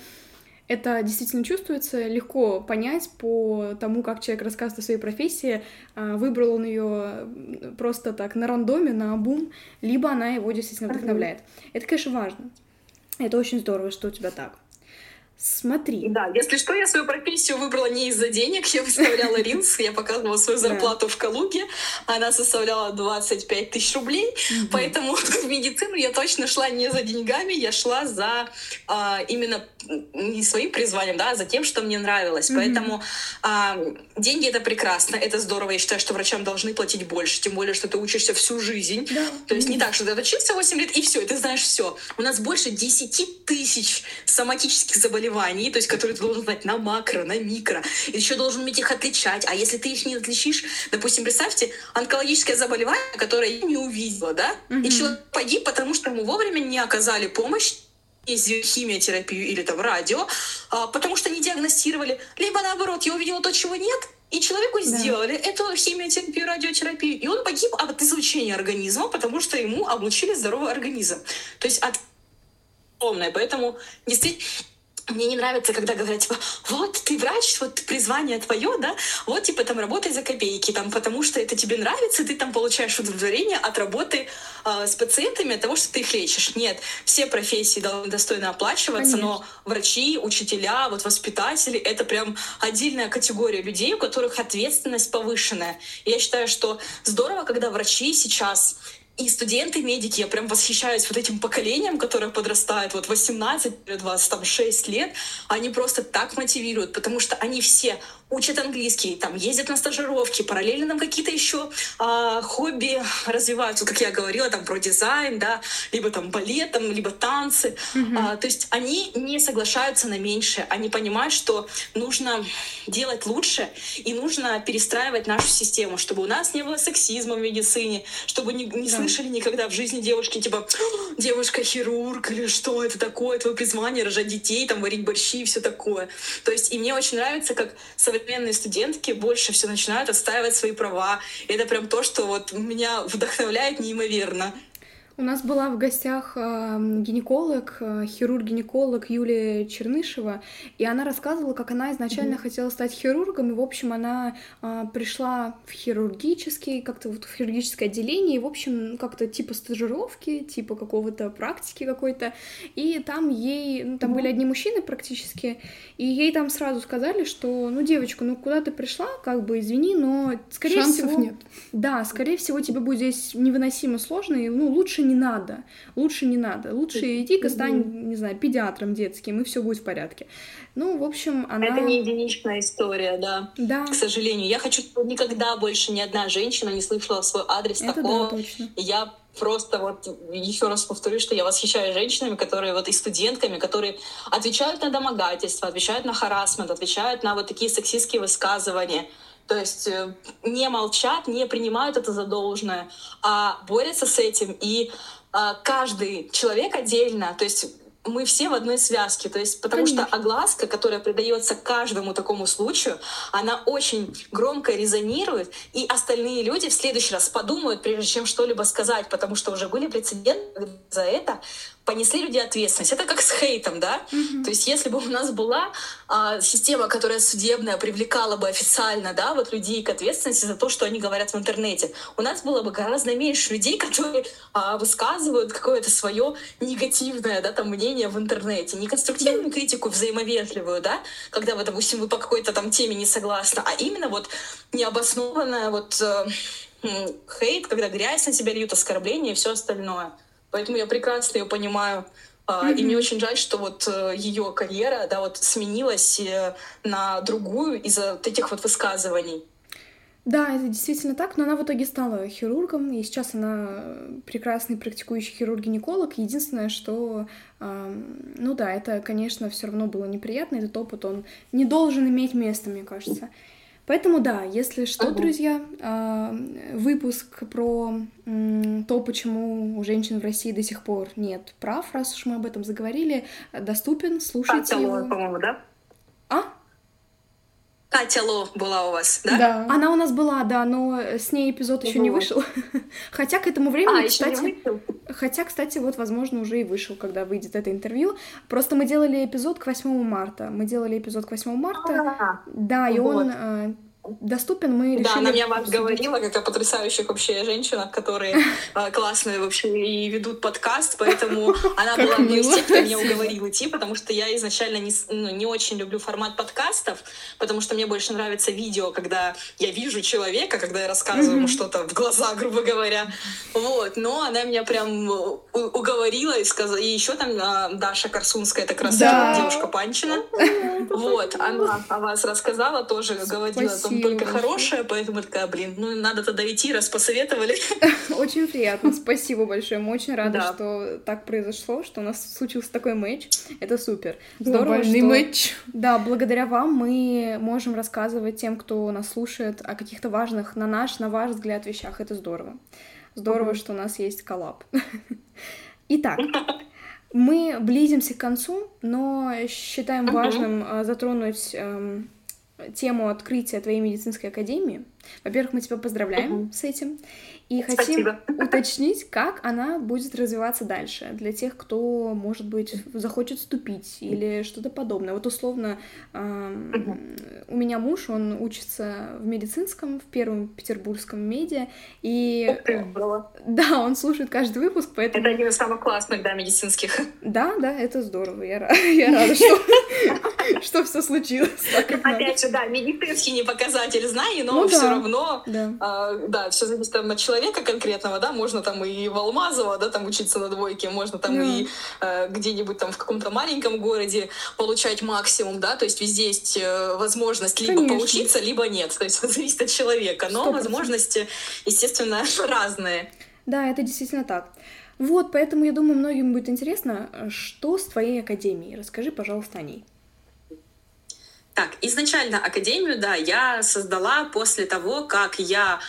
Это действительно чувствуется, легко понять по тому, как человек рассказывает о своей профессии, а, выбрал он ее просто так на рандоме, на бум, либо она его действительно вдохновляет. Это, конечно, важно. Это очень здорово, что у тебя так. Смотри. Да, если что, я свою профессию выбрала не из-за денег. Я выставляла (laughs) рилс, я показывала свою зарплату в Калуге. Она составляла 25 тысяч рублей. Поэтому (laughs) в медицину я точно шла не за деньгами, я шла за а, именно не своим призванием, да, а за тем, что мне нравилось. Поэтому а, деньги это прекрасно, это здорово. Я считаю, что врачам должны платить больше, тем более, что ты учишься всю жизнь. Да. То есть не так, что ты отучился 8 лет и все, и ты знаешь все. У нас больше 10 тысяч соматических заболеваний заболеваний, то есть которые ты должен знать на макро, на микро, и еще должен уметь их отличать. А если ты их не отличишь, допустим, представьте, онкологическое заболевание, которое я не увидела, да, mm-hmm. и человек погиб, потому что ему вовремя не оказали помощь, химиотерапию или там радио, а, потому что не диагностировали. Либо наоборот, я увидела то, чего нет, и человеку да. сделали эту химиотерапию, радиотерапию, и он погиб от излучения организма, потому что ему облучили здоровый организм. То есть от. Поэтому действительно мне не нравится, когда говорят, типа, вот ты врач, вот призвание твое, да, вот типа там работай за копейки, там, потому что это тебе нравится, ты там получаешь удовлетворение от работы э, с пациентами, от того, что ты их лечишь. Нет, все профессии должны достойно оплачиваться, Конечно. но врачи, учителя, вот воспитатели — это прям отдельная категория людей, у которых ответственность повышенная. И я считаю, что здорово, когда врачи сейчас и студенты, медики, я прям восхищаюсь вот этим поколением, которое подрастает, вот 18-26 лет, они просто так мотивируют, потому что они все учат английский, там ездят на стажировки, параллельно там какие-то еще а, хобби развиваются, как я говорила, там про дизайн, да, либо там балет, там, либо танцы. Mm-hmm. А, то есть они не соглашаются на меньшее, они понимают, что нужно делать лучше и нужно перестраивать нашу систему, чтобы у нас не было сексизма в медицине, чтобы не, не да. слышали никогда в жизни девушки типа девушка-хирург или что это такое, твое призвание рожать детей, там варить борщи и все такое. То есть и мне очень нравится, как современные современные студентки больше все начинают отстаивать свои права. И это прям то, что вот меня вдохновляет неимоверно. У нас была в гостях э, гинеколог, э, хирург-гинеколог Юлия Чернышева, и она рассказывала, как она изначально mm-hmm. хотела стать хирургом, и, в общем, она э, пришла в хирургический, как-то вот в хирургическое отделение, и, в общем, как-то типа стажировки, типа какого-то практики какой-то, и там ей, ну, там mm-hmm. были одни мужчины практически, и ей там сразу сказали, что, ну, девочка, ну, куда ты пришла, как бы, извини, но, скорее Шансов всего... нет. Да, скорее всего, тебе будет здесь невыносимо сложно, и, ну, лучше не надо, лучше не надо, лучше иди-ка стань, не знаю, педиатром детским, и все будет в порядке. Ну, в общем, она... Это не единичная история, да. Да. К сожалению. Я хочу, чтобы никогда больше ни одна женщина не слышала свой адрес Это такого. да, точно. Я просто вот еще раз повторю, что я восхищаюсь женщинами, которые вот и студентками, которые отвечают на домогательства, отвечают на харасмент, отвечают на вот такие сексистские высказывания. То есть э, не молчат, не принимают это за должное, а борются с этим. И а, каждый человек отдельно, то есть мы все в одной связке, то есть потому Конечно. что огласка, которая придается каждому такому случаю, она очень громко резонирует, и остальные люди в следующий раз подумают, прежде чем что-либо сказать, потому что уже были прецеденты за это понесли люди ответственность. Это как с хейтом, да? То есть если бы у нас была а, система, которая судебная привлекала бы официально, да, вот людей к ответственности за то, что они говорят в интернете, у нас было бы гораздо меньше людей, (laughs) которые а, высказывают какое-то свое негативное, да, там мнение в интернете, не конструктивную критику взаимовежливую, да, когда вы, допустим, вы по какой-то там теме не согласны, а именно вот необоснованная вот э, хейт, когда грязь на себя льют, оскорбления и все остальное. Поэтому я прекрасно ее понимаю. А, И мне очень жаль, что вот ее карьера, да, вот сменилась э, на другую из-за этих вот высказываний. Да, это действительно так, но она в итоге стала хирургом, и сейчас она прекрасный практикующий хирург-гинеколог. Единственное, что, эм, ну да, это, конечно, все равно было неприятно, этот опыт, он не должен иметь места, мне кажется. Поэтому да, если что, Ага. друзья, э, выпуск про то, почему у женщин в России до сих пор нет прав, раз уж мы об этом заговорили, доступен, слушайте Катя Ло, его. по-моему, да? А? Катя Ло была у вас, да? Да. Она у нас была, да, но с ней эпизод еще не вышел. (laughs) Хотя к этому А, времени, еще не кстати, вышел? Хотя, кстати, вот, возможно, уже и вышел, когда выйдет это интервью. Просто мы делали эпизод к 8 марта. Мы делали эпизод к 8 марта. А, Да, и вот. он э, доступен. Мы решили... Да, она мне вам обсудить. говорила, как о потрясающих вообще женщинах, которые э, (laughs) классные вообще и ведут подкаст, поэтому (laughs) она была одной из тех, кто меня (laughs) уговорил идти, потому что я изначально не, ну, не очень люблю формат подкастов, потому что мне больше нравится видео, когда я вижу человека, когда я рассказываю ему что-то в глаза, грубо говоря. Вот, но она меня прям уговорила и сказала, и еще там э, Даша Корсунская, это Да. девушка Панчина. Вот, она о вас рассказала, тоже говорила о том Спасибо только хорошее, поэтому такая, блин, ну надо тогда идти, раз посоветовали. (laughs) Очень приятно, спасибо большое. Мы очень рады, Да. что так произошло, что у нас случился такой матч. Это супер. Здорово, Глобальный что... матч. Да, благодаря вам мы можем рассказывать тем, кто нас слушает, о каких-то важных, на наш, на ваш взгляд, вещах. Это здорово. Здорово, Мгм. что у нас есть коллаб. (laughs) Итак, (laughs) мы близимся к концу, но считаем важным э, затронуть эм, тему открытия твоей медицинской академии. Во-первых, мы тебя поздравляем Мгм. с этим. И хотим Спасибо. уточнить, (laughs) как она будет развиваться дальше для тех, кто, может быть, захочет вступить или что-то подобное. Вот условно, у меня муж, он учится в медицинском, в первом петербургском медиа, и Ух да, он слушает каждый выпуск, поэтому... Это один из самых классных, да, медицинских. Да, да, это здорово. Я, ра- (laughs) я рада, что, (laughs) что все случилось. Опять же, да, медицинский не показатель знаний, но Ну все равно Да. А, все зависит от человека конкретного, да, можно там и в Алмазово, да, там учиться на двойке, можно там Да. и э, где-нибудь там в каком-то маленьком городе получать максимум, да, то есть везде есть э, возможность либо Конечно. поучиться, либо нет, то есть (laughs) это зависит от человека, но Сто процентов. возможности, естественно, (laughs) разные. Да, это действительно так. Вот, поэтому, я думаю, многим будет интересно, что с твоей академией. Расскажи, пожалуйста, о ней. Так, изначально академию, да, я создала после того, как я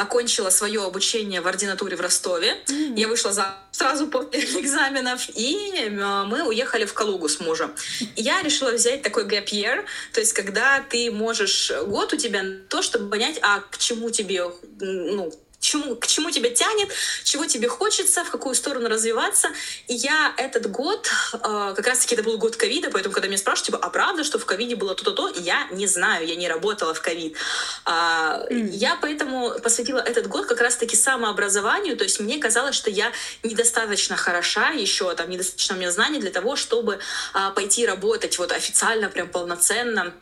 окончила свое обучение в ординатуре в Ростове. Я вышла за сразу после (laughs) экзаменов, и э, мы уехали в Калугу с мужем. И я решила взять такой gap year, то есть когда ты можешь, год у тебя то, чтобы понять, а к чему тебе, ну, чему, к чему тебя тянет, чего тебе хочется, в какую сторону развиваться. И я этот год, э, как раз-таки это был год ковида, поэтому когда меня спрашивают, типа, а правда, что в ковиде было то-то, то, я не знаю, я не работала в ковид. А, Мгм. Я поэтому посвятила этот год как раз-таки самообразованию, то есть мне казалось, что я недостаточно хороша еще, там, недостаточно у меня знаний для того, чтобы а, пойти работать вот официально, прям полноценно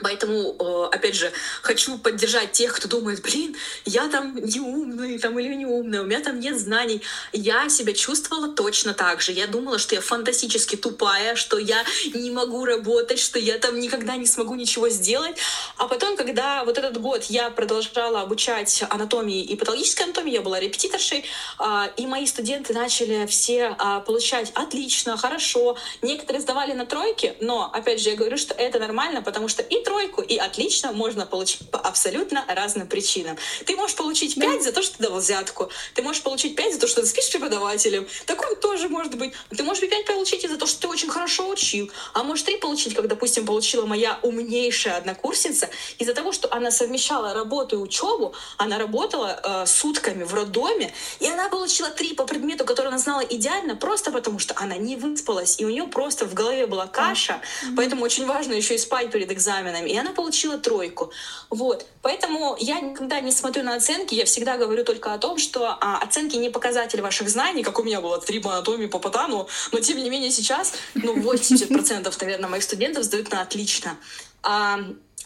Поэтому, э, опять же, хочу поддержать тех, кто думает, блин, я там не умный там, или не умный, у меня там нет знаний. Я себя чувствовала точно так же. Я думала, что я фантастически тупая, что я не могу работать, что я там никогда не смогу ничего сделать. А потом, когда вот этот год я продолжала обучать анатомии и патологической анатомии, я была репетиторшей, а, и мои студенты начали все а, получать отлично, хорошо. Некоторые сдавали на тройки, но, опять же, я говорю, что это нормально, потому что и тройку, и отлично можно получить по абсолютно разным причинам. Ты можешь получить 5 да. за то, что ты дал взятку. Ты можешь получить 5 за то, что ты спишь с преподавателем. Такое тоже может быть. Ты можешь 5 получить из-за того, что ты очень хорошо учил. А можешь 3 получить, как, допустим, получила моя умнейшая однокурсница, из-за того, что она совмещала работу и учебу, она работала э, сутками в роддоме, и она получила 3 по предмету, который она знала идеально, просто потому что она не выспалась, и у нее просто в голове была каша. Mm-hmm. Поэтому очень важно еще и спать перед экзаменом экзаменами, и она получила тройку. Вот. Поэтому я никогда не смотрю на оценки, я всегда говорю только о том, что а, оценки не показатель ваших знаний, как у меня было три по анатомии, по потану, но тем не менее сейчас, ну, 80% наверное, моих студентов сдают на отлично. А,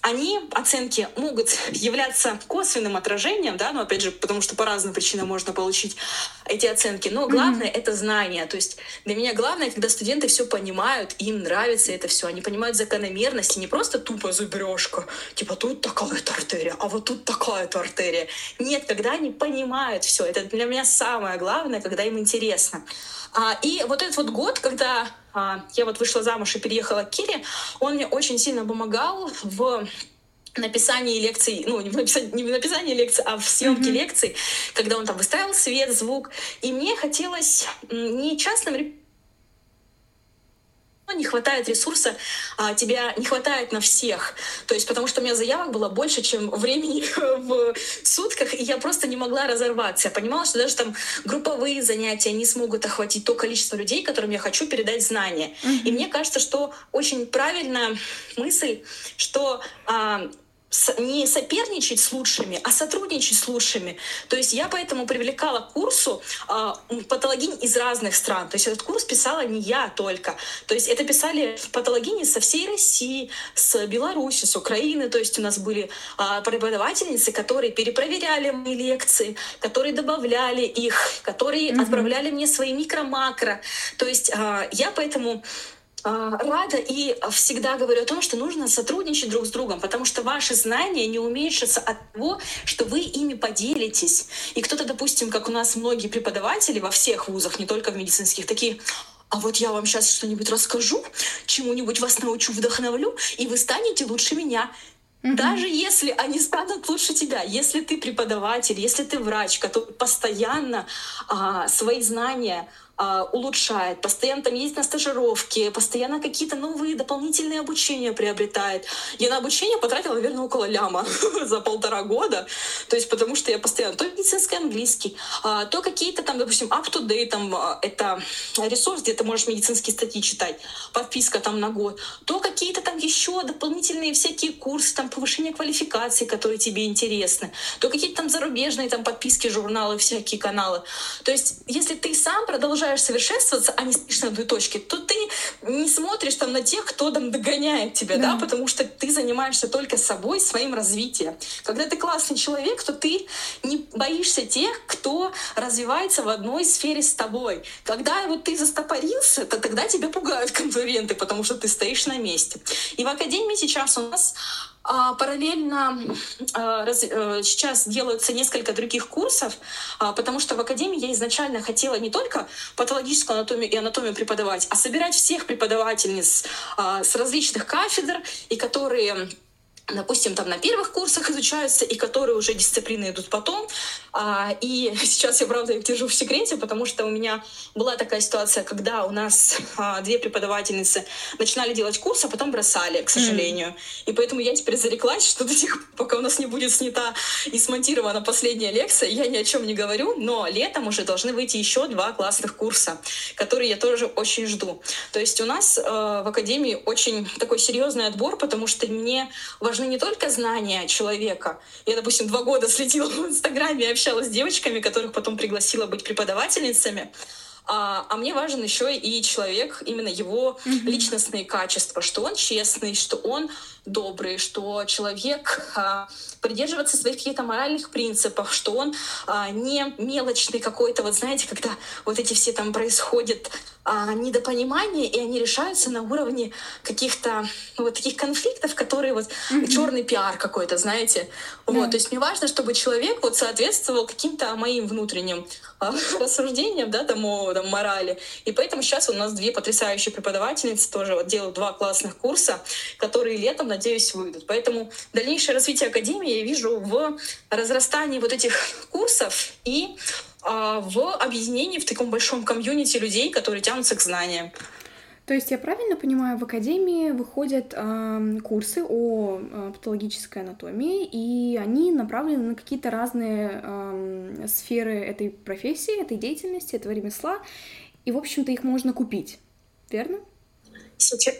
они, оценки, могут (laughs) являться косвенным отражением, да, но опять же, потому что по разным причинам можно получить эти оценки. Но главное mm-hmm. это знание. То есть для меня главное, когда студенты все понимают, им нравится это все, они понимают закономерности, не просто тупо зубрежка, типа тут такая-то артерия, а вот тут такая-то артерия. Нет, когда они понимают все, это для меня самое главное, когда им интересно. А, и вот этот вот год, когда я вот вышла замуж и переехала к Кире, он мне очень сильно помогал в написании лекций, ну, не в написании, не в написании лекций, а в съемке mm-hmm. лекций, когда он там выставил свет, звук. И мне хотелось не частным не хватает ресурса, а тебя не хватает на всех. То есть потому что у меня заявок было больше, чем времени (laughs) в сутках, и я просто не могла разорваться. Я понимала, что даже там групповые занятия не смогут охватить то количество людей, которым я хочу передать знания. Mm-hmm. И мне кажется, что очень правильная мысль, что а, не соперничать с лучшими, а сотрудничать с лучшими. То есть я поэтому привлекала к курсу э, патологинь из разных стран. То есть этот курс писала не я только. То есть это писали патологини со всей России, с Беларуси, с Украины. То есть у нас были э, преподавательницы, которые перепроверяли мои лекции, которые добавляли их, которые mm-hmm. отправляли мне свои микро-макро. То есть э, я поэтому рада и всегда говорю о том, что нужно сотрудничать друг с другом, потому что ваши знания не уменьшатся от того, что вы ими поделитесь. И кто-то, допустим, как у нас многие преподаватели во всех вузах, не только в медицинских, такие а вот я вам сейчас что-нибудь расскажу, чему-нибудь вас научу, вдохновлю, и вы станете лучше меня. Даже если они станут лучше тебя, если ты преподаватель, если ты врач, который постоянно а, свои знания улучшает, постоянно там ездит на стажировки, постоянно какие-то новые дополнительные обучения приобретает. Я на обучение потратила, наверное, около ляма (laughs) за полтора года, то есть потому что я постоянно то медицинский английский, а, то какие-то там, допустим, up-to-date, там, а, это ресурс, где ты можешь медицинские статьи читать, подписка там на год, то какие-то там еще дополнительные всякие курсы, там, повышение квалификации, которые тебе интересны, то какие-то там зарубежные там подписки, журналы, всякие каналы. То есть если ты сам продолжаешь продолжаешь совершенствоваться, а не стоишь на одной точке, то ты не смотришь там на тех, кто там догоняет тебя, да, да потому что ты занимаешься только собой, своим развитием. Когда ты классный человек, то ты не боишься тех, кто развивается в одной сфере с тобой. Когда вот ты застопорился, то тогда тебя пугают (laughs) конкуренты, потому что ты стоишь на месте. И в Академии сейчас у нас параллельно а, э, сейчас делаются несколько других курсов, а, потому что в академии я изначально хотела не только патологическую анатомию и анатомию преподавать, а собирать всех преподавательниц с различных кафедр, и которые допустим, там на первых курсах изучаются, и которые уже дисциплины идут потом. А, и (laughs) сейчас я, правда, их держу в секрете, потому что у меня была такая ситуация, когда у нас а, две преподавательницы начинали делать курс, а потом бросали, к сожалению. Mm. И поэтому я теперь зареклась, что до тех пор, пока у нас не будет снята и смонтирована последняя лекция, я ни о чем не говорю, но летом уже должны выйти еще два классных курса, которые я тоже очень жду. То есть у нас э, в Академии очень такой серьезный отбор, потому что мне важно важны не только знания человека. Я, допустим, два года следила в Инстаграме и общалась с девочками, которых потом пригласила быть преподавательницами. а, а мне важен еще и человек, именно его mm-hmm. личностные качества, что он честный, что он добрый, что человек а, придерживается своих каких-то моральных принципов, что он а, не мелочный какой-то, вот знаете, когда вот эти все там происходят а, недопонимания, и они решаются на уровне каких-то ну, вот таких конфликтов, которые вот mm-hmm. черный пиар какой-то, знаете. Mm-hmm. Вот, то есть мне важно, чтобы человек вот соответствовал каким-то моим внутренним а, (laughs) рассуждениям, да, там, о там, морали. И поэтому сейчас у нас две потрясающие преподавательницы тоже вот делают два классных курса, которые летом, надеюсь, выйдут. Поэтому дальнейшее развитие Академии я вижу в разрастании вот этих курсов и а, в объединении в таком большом комьюнити людей, которые тянутся к знаниям. То есть я правильно понимаю, в академии выходят э, курсы о э, патологической анатомии, и они направлены на какие-то разные э, сферы этой профессии, этой деятельности, этого ремесла, и, в общем-то, их можно купить, верно? Сейчас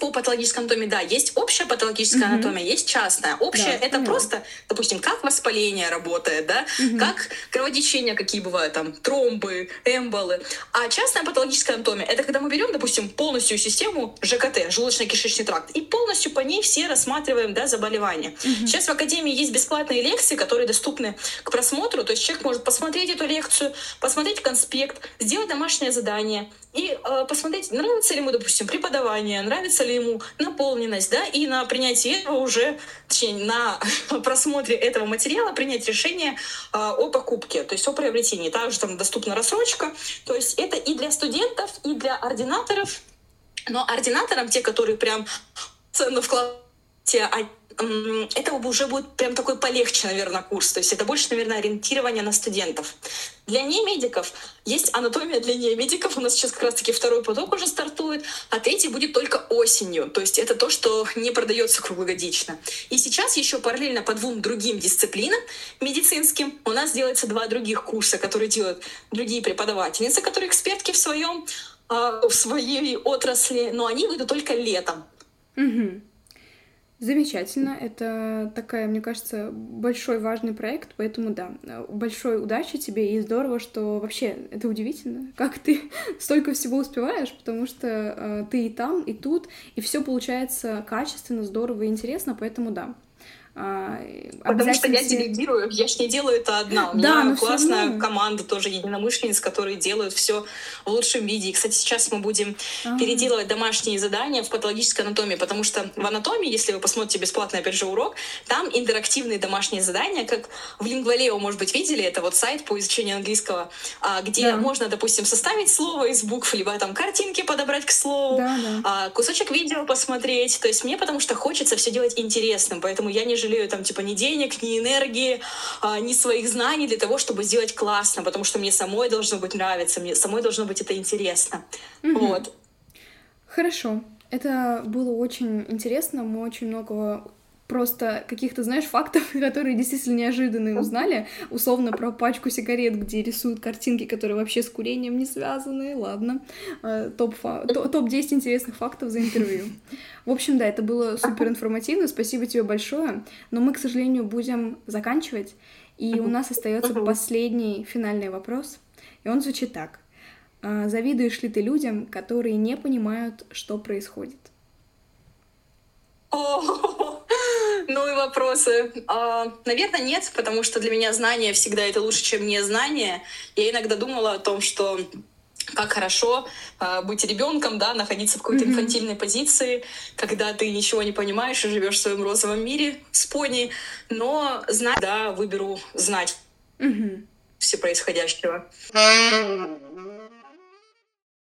по патологической анатомии, да, есть общая патологическая mm-hmm. анатомия, есть частная. Общая да, это понятно. просто, допустим, как воспаление работает, да, mm-hmm. как кровотечения какие бывают, там, тромбы, эмболы. А частная патологическая анатомия это когда мы берем, допустим, полностью систему ЖКТ, желудочно-кишечный тракт, и полностью по ней все рассматриваем, да, заболевания. Mm-hmm. Сейчас в Академии есть бесплатные лекции, которые доступны к просмотру, то есть человек может посмотреть эту лекцию, посмотреть конспект, сделать домашнее задание и э, посмотреть, нравится ли ему, допустим, преподавание, нравится ли ему наполненность, да, и на принятии этого уже, точнее, на (laughs) просмотре этого материала принять решение э, о покупке, то есть о приобретении. Также там доступна рассрочка, то есть это и для студентов, и для ординаторов, но ординаторам, те, которые прям ценно вкладывают это уже будет прям такой полегче, наверное, курс. То есть это больше, наверное, ориентирование на студентов. Для немедиков есть анатомия для немедиков. У нас сейчас как раз-таки второй поток уже стартует, а третий будет только осенью. То есть это то, что не продается круглогодично. И сейчас еще параллельно по двум другим дисциплинам медицинским у нас делается два других курса, которые делают другие преподавательницы, которые экспертки в своем а, в своей отрасли, но они выйдут только летом. Угу. Замечательно. Это такая, мне кажется, большой важный проект, поэтому да, большой удачи тебе и здорово, что вообще это удивительно, как ты (laughs) столько всего успеваешь, потому что э, ты и там, и тут, и все получается качественно, здорово и интересно, поэтому да. А, Потому что я делегирую, я же не делаю это одна. У да, меня классная равно... команда тоже единомышленниц, которые делают все в лучшем виде. И, кстати, сейчас мы будем А-а-а. переделывать домашние задания в патологической анатомии, потому что в анатомии, если вы посмотрите бесплатный, опять же, урок, там интерактивные домашние задания, как в Lingvaleo, может быть, видели, это вот сайт по изучению английского, а, где да. можно, допустим, составить слово из букв, либо там картинки подобрать к слову, да, да. кусочек видео посмотреть. То есть мне потому что хочется все делать интересным, поэтому я не жалею там типа ни денег, ни энергии, а, ни своих знаний для того, чтобы сделать классно, потому что мне самой должно быть нравиться, мне самой должно быть это интересно. Угу. Вот. Хорошо. Это было очень интересно, мы очень много просто каких-то, знаешь, фактов, (laughs) которые действительно неожиданные узнали. Условно про пачку сигарет, где рисуют картинки, которые вообще с курением не связаны. Ладно. Э, топ-10 топ интересных фактов за интервью. В общем, да, это было супер информативно. Спасибо тебе большое. Но мы, к сожалению, будем заканчивать. И у нас остается последний финальный вопрос. И он звучит так. «А завидуешь ли ты людям, которые не понимают, что происходит? (laughs) Ну и вопросы. А, наверное, нет, потому что для меня знание всегда это лучше, чем незнание. Я иногда думала о том, что как хорошо э, быть ребенком, да, находиться в какой-то mm-hmm. инфантильной позиции, когда ты ничего не понимаешь и живешь в своем розовом мире с пони, но знать, да, выберу знать mm-hmm. все происходящего.